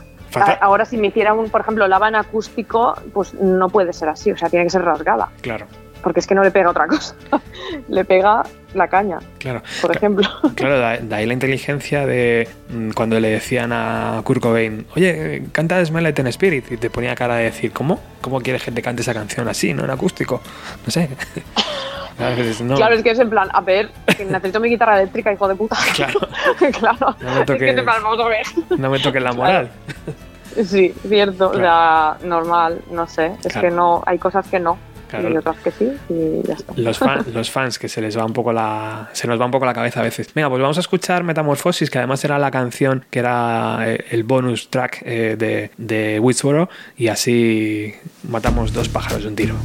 Ahora, si me hiciera un, por ejemplo, lava en acústico, pues no puede ser así, o sea, tiene que ser rasgada. Claro. Porque es que no le pega otra cosa. le pega la caña. Claro. Por ejemplo. Claro, de ahí la inteligencia de mm, cuando le decían a Kurt Cobain, oye, canta Smell in Spirit, y te ponía cara de decir, ¿cómo? ¿Cómo quieres que te cante esa canción así, no en acústico? No sé. Claro, es que es en plan, a ver, necesito mi guitarra eléctrica, hijo de puta. Claro. claro. No me toques, es vamos a ver. No me toques la moral. Sí, cierto. O sea, normal, no sé. Es que no, hay cosas que no. Y otras que sí, y ya está. Los, los, fans que se les va un poco la. se nos va un poco la cabeza a veces. Venga, pues vamos a escuchar Metamorfosis, que además era la canción que era eh, el bonus track eh, de, de Woodsboro, y así matamos dos pájaros de un tiro.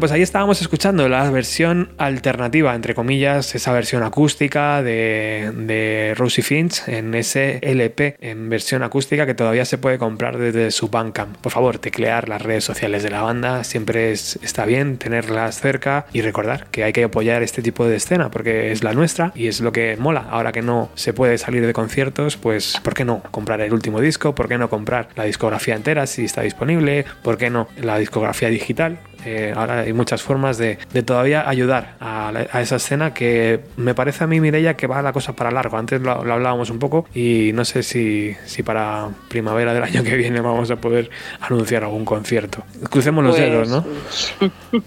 Pues ahí estábamos escuchando la versión alternativa, entre comillas, esa versión acústica de, de Rosie Finch en ese LP en versión acústica que todavía se puede comprar desde su Bandcamp. Por favor, teclear las redes sociales de la banda, siempre es, está bien tenerlas cerca y recordar que hay que apoyar este tipo de escena porque es la nuestra y es lo que mola. Ahora que no se puede salir de conciertos, pues ¿por qué no comprar el último disco? ¿Por qué no comprar la discografía entera si está disponible? ¿Por qué no la discografía digital? Eh, ahora hay muchas formas de, de todavía ayudar a, la- a esa escena que me parece a mí, Mireia, que va la cosa para largo. Antes lo, lo hablábamos un poco y no sé si, si para primavera del año que viene vamos a poder anunciar algún concierto. Crucemos los Pues, dedos, ¿no?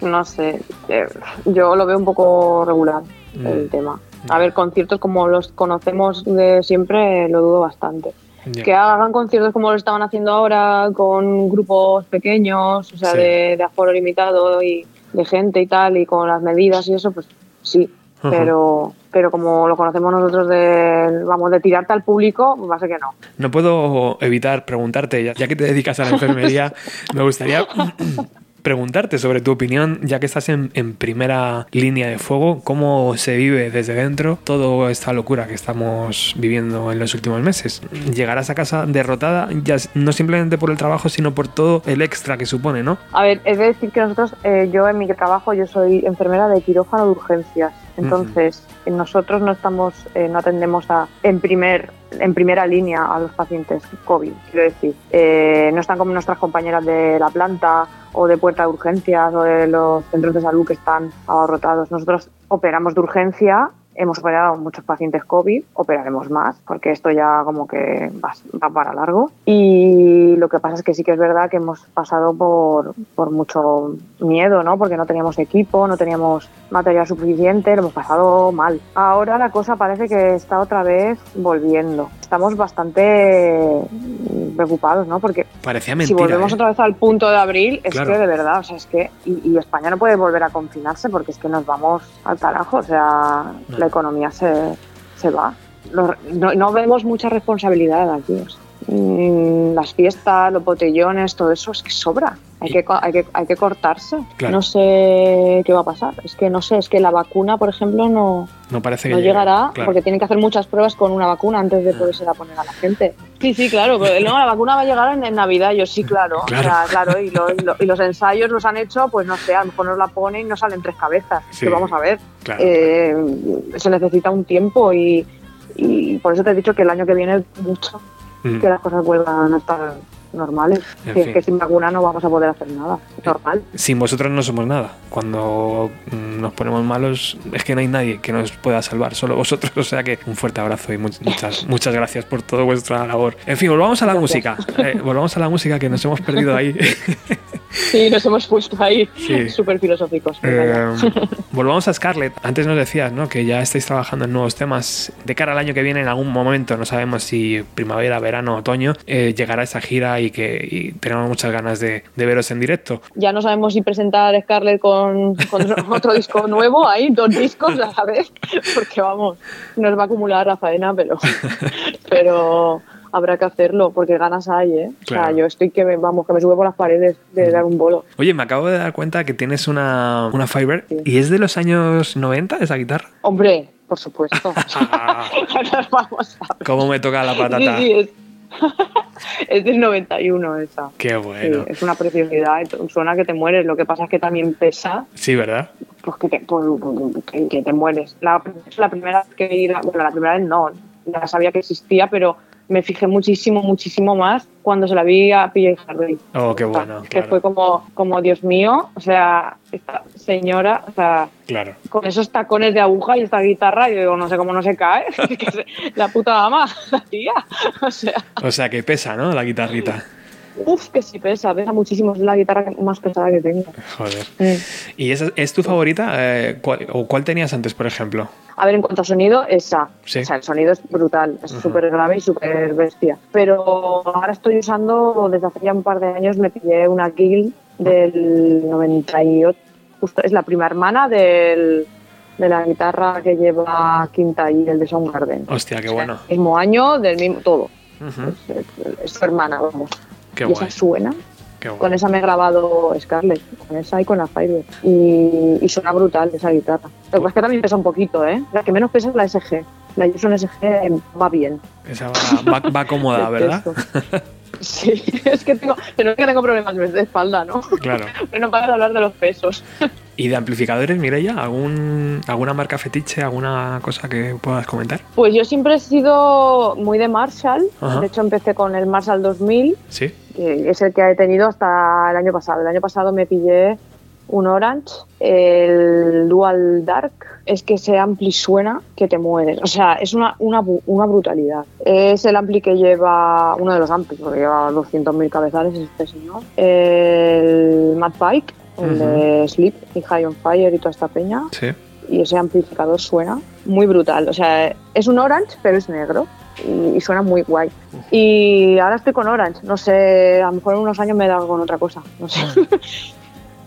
No sé, eh, yo lo veo un poco regular Mm. el tema. A ver, conciertos como los conocemos de siempre, lo dudo bastante. Que hagan conciertos como lo estaban haciendo ahora, con grupos pequeños, o sea, Sí. de, de aforo limitado y de gente y tal, y con las medidas y eso, pues sí. Pero, pero como lo conocemos nosotros de, vamos, de tirarte al público, pues va a ser que no. No puedo evitar preguntarte, ya, ya que te dedicas a la enfermería, me gustaría preguntarte sobre tu opinión, ya que estás en, en primera línea de fuego, cómo se vive desde dentro toda esta locura que estamos viviendo en los últimos meses. Llegarás a casa derrotada, ya no simplemente por el trabajo, sino por todo el extra que supone, ¿no? A ver, es de decir que nosotros, eh, yo en mi trabajo, yo soy enfermera de quirófano de urgencias. Entonces, eh, nosotros no estamos, eh, no atendemos a, en primer en primera línea a los pacientes COVID, quiero decir. Eh, no están como nuestras compañeras de la planta o de puerta de urgencias o de los centros de salud que están abarrotados. Nosotros operamos de urgencia Hemos operado muchos pacientes COVID, operaremos más, porque esto ya como que va, va para largo. Y lo que pasa es que sí que es verdad que hemos pasado por, por mucho miedo, ¿no? Porque no teníamos equipo, no teníamos material suficiente, lo hemos pasado mal. Ahora la cosa parece que está otra vez volviendo. Estamos bastante preocupados, ¿no? Porque Parecía si mentira. volvemos ¿eh? otra vez al punto de abril, es Claro. que de verdad, o sea, es que. Y, y España no puede volver a confinarse porque es que nos vamos al carajo, o sea, No. la economía se, se va. Los- no, no vemos mucha responsabilidad aquí. Mm, Las fiestas, los botellones, todo eso es que sobra. Hay Y- que, co- hay que, hay que cortarse. Claro. No sé qué va a pasar. Es que no sé, es que la vacuna, por ejemplo, no, No parece que no llegue, llegará claro. porque tienen que hacer muchas pruebas con una vacuna antes de Ah. poderse la poner a la gente. Sí, sí, claro, pero no, la vacuna va a llegar en, en Navidad, yo sí, claro. Claro. O sea, claro, y, lo- y lo- y los ensayos los han hecho, pues no sé, a lo mejor nos la ponen y no salen tres cabezas. Sí. Que vamos a ver. Claro. Eh, se necesita un tiempo y, y por eso te he dicho que el año que viene mucho Mm. que las cosas vuelvan a estar normales. En Que fin. es que sin vacuna no vamos a poder hacer nada. Normal. Sin vosotros no somos nada. Cuando mm, nos ponemos malos, es que no hay nadie que nos pueda salvar, solo vosotros. O sea que un fuerte abrazo y much- muchas, muchas gracias por toda vuestra labor. En fin, volvamos a la música. Eh, volvamos a la música que nos hemos perdido ahí. Sí, nos hemos puesto ahí Sí. súper filosóficos. Eh, volvamos a Scarlett. Antes nos decías ¿no? que ya estáis trabajando en nuevos temas. De cara al año que viene, en algún momento, no sabemos si primavera, verano, otoño, eh, llegará esa gira y que y tenemos muchas ganas de, de veros en directo. ya no sabemos si presentar a Scarlett con, con otro disco nuevo, ahí dos discos a la vez, porque vamos, nos va a acumular la faena, pero, pero habrá que hacerlo, porque ganas hay, ¿eh? O sea, yo estoy que me, vamos, que me sube por las paredes de dar un bolo. Oye, me acabo de dar cuenta que tienes una, una Fiber Sí. y es de los años 90 esa guitarra. Hombre, por supuesto. Nos vamos a ver. ¿Cómo me toca la Sí, patata? sí, es, es del 91 esa. Qué Sí, bueno. es una preciosidad, suena que te mueres, lo que pasa es que también pesa Sí, ¿verdad? pues que te, pues, que, te mueres. La, la primera vez que la- bueno, la primera vez no, ya sabía que existía, pero me fijé muchísimo, muchísimo más cuando se la vi a PJ Harvey. Oh, qué O sea, bueno. que fue como, como, Dios mío, o sea, esta señora, o sea, claro. con esos tacones de aguja y esta guitarra, yo digo, no sé cómo no se cae, la puta ama, la tía, o sea, O sea, que pesa, ¿no? La guitarrita. Uff, que sí pesa, pesa muchísimo, es la guitarra más pesada que tengo. Joder. Mm. ¿Y esa es tu favorita? Eh, ¿cuál- ¿O cuál tenías antes, por ejemplo? A ver, en cuanto a sonido, esa. Sí. O sea, el sonido es brutal, es súper grave y súper bestia. Pero ahora estoy usando, desde hace ya un par de años, me pillé una Guild del 98. Justo, es la prima hermana del, de la guitarra que lleva Quinta y el de Soundgarden. Hostia, qué O sea, bueno. mismo año, del mismo todo. Es- es su hermana, vamos. Qué y guay. esa suena, Qué Con esa me he grabado Scarlett, con esa y con la Firebird. Y, y suena brutal esa guitarra. Lo que pasa es que también pesa un poquito, ¿eh? La que menos pesa es la SG. La Gibson SG va bien. Esa va, va, va cómoda, ¿verdad? Sí, es que tengo, pero es que tengo problemas de espalda, ¿no? Claro. Pero no para de hablar de los pesos. ¿Y de amplificadores, Mireia? ¿Algún, ¿Alguna marca fetiche, alguna cosa que puedas comentar? Pues yo siempre he sido muy de Marshall. Ajá. De hecho, empecé con el Marshall 2000, Sí. que es el que he tenido hasta el año pasado. El año pasado me pillé un Orange, el Dual Dark. Es que ese ampli suena que te mueres. O sea, es una, una, una brutalidad. Es el ampli que lleva, uno de los amplis, porque lleva 200.000 cabezales, es este señor. El Mad Bike, el de Sleep y High on Fire y toda esta peña Sí. y ese amplificador suena muy brutal. O sea, es un Orange, pero es negro y, y suena muy guay. Y ahora estoy con Orange, no sé, a lo mejor en unos años me he dado con otra cosa, no sé.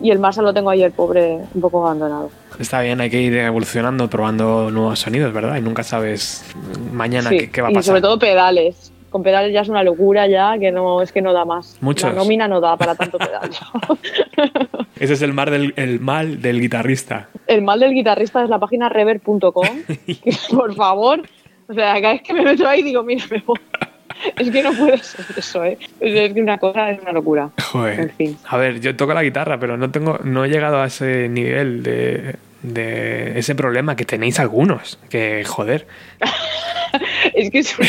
y el Marshall lo tengo ahí, el pobre, un poco abandonado. Está bien, hay que ir evolucionando, probando nuevos sonidos, ¿verdad? Y nunca sabes mañana Sí, qué, qué va a y pasar. sobre todo pedales. Con pedales ya es una locura ya, que no es que no da más. Muchos. La nómina no da para tanto pedal. Ese es el, mar del, el mal del guitarrista. El mal del guitarrista es la página reverb.com. que, por favor, o sea, cada vez que me meto ahí digo, mira, me voy. Es que no puede ser eso, ¿eh? Es que una cosa es una locura. Joder. En fin. A ver, yo toco la guitarra, pero no tengo, no he llegado a ese nivel de, de ese problema que tenéis algunos. Que joder. Es que es un,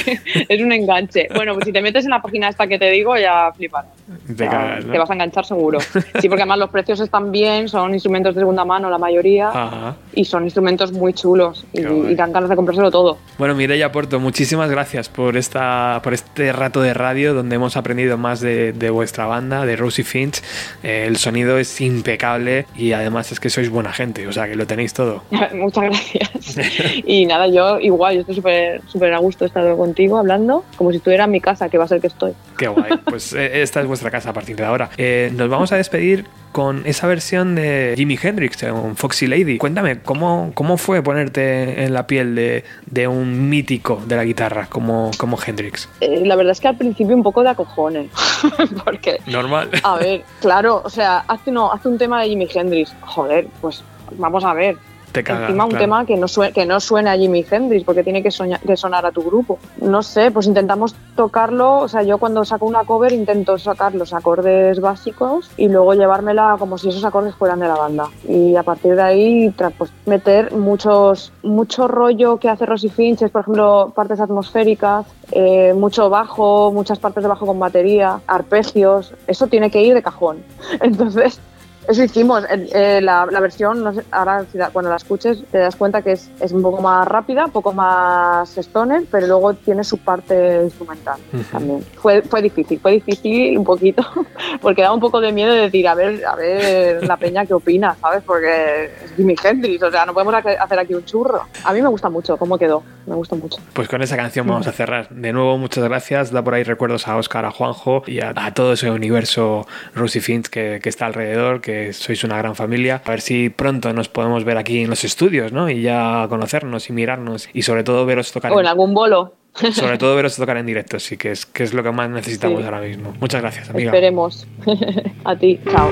es un enganche. Bueno, pues si te metes en la página esta que te digo, ya fliparás. Te Ya, cagas, ¿no? Te vas a enganchar seguro. Sí, porque además los precios están bien, son instrumentos de segunda mano la mayoría Ajá. Y son instrumentos muy chulos y, y dan ganas de comprárselo todo. Bueno, Mireia Porto, muchísimas gracias por esta, por este rato de radio donde hemos aprendido más de, de vuestra banda, de Rosie Finch. Eh, el sonido es impecable y además es que sois buena gente, o sea que lo tenéis todo. Muchas gracias. y nada, yo igual, yo estoy súper súper a gusto de estar contigo hablando, como si estuviera en mi casa, que va a ser que estoy. Qué guay. Pues eh, esta es vuestra casa a partir de ahora. Eh, nos vamos a despedir con esa versión de Jimi Hendrix, un Foxy Lady. Cuéntame, ¿cómo, cómo fue ponerte en la piel de, de un mítico de la guitarra como, como Hendrix? Eh, la verdad es que al principio un poco de acojones, porque Normal. A ver, claro, o sea, hace, no, hace un tema de Jimi Hendrix. Joder, pues vamos a ver. Te. Encima un claro. tema que no, suene, que no suene a Jimi Hendrix, porque tiene que, sonar a tu grupo. No sé, pues intentamos tocarlo, o sea, yo cuando saco una cover intento sacar los acordes básicos y luego llevármela como si esos acordes fueran de la banda. Y a partir de ahí, pues meter muchos, mucho rollo que hace Rosy Finch, es, por ejemplo, partes atmosféricas, eh, mucho bajo, muchas partes de bajo con batería, arpegios, eso tiene que ir de cajón. Entonces, eso hicimos. Eh, la, la versión, no sé, ahora cuando la escuches te das cuenta que es, es un poco más rápida, un poco más stoner, pero luego tiene su parte instrumental Ujú. también. Fue, fue difícil, fue difícil un poquito, porque daba un poco de miedo de decir, a ver, a ver la peña qué opina, ¿sabes? Porque es Jimi Hendrix, o sea, no podemos hace- hacer aquí un churro. A mí me gusta mucho cómo quedó, me gusta mucho. Pues con esa canción vamos a cerrar. De nuevo, muchas gracias. Da por ahí recuerdos a Oscar, a Juanjo y a, a todo ese universo Rosie Finch que, que está alrededor, que sois una gran familia. A ver si pronto nos podemos ver aquí en los estudios, ¿no? Y ya conocernos y mirarnos y sobre todo veros tocar. O en en- algún bolo, sobre todo veros tocar en directo, sí, que es, que es lo que más necesitamos Sí. ahora mismo. Muchas gracias, amiga. esperemos. a ti, chao.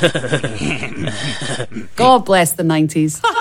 God bless the 90s.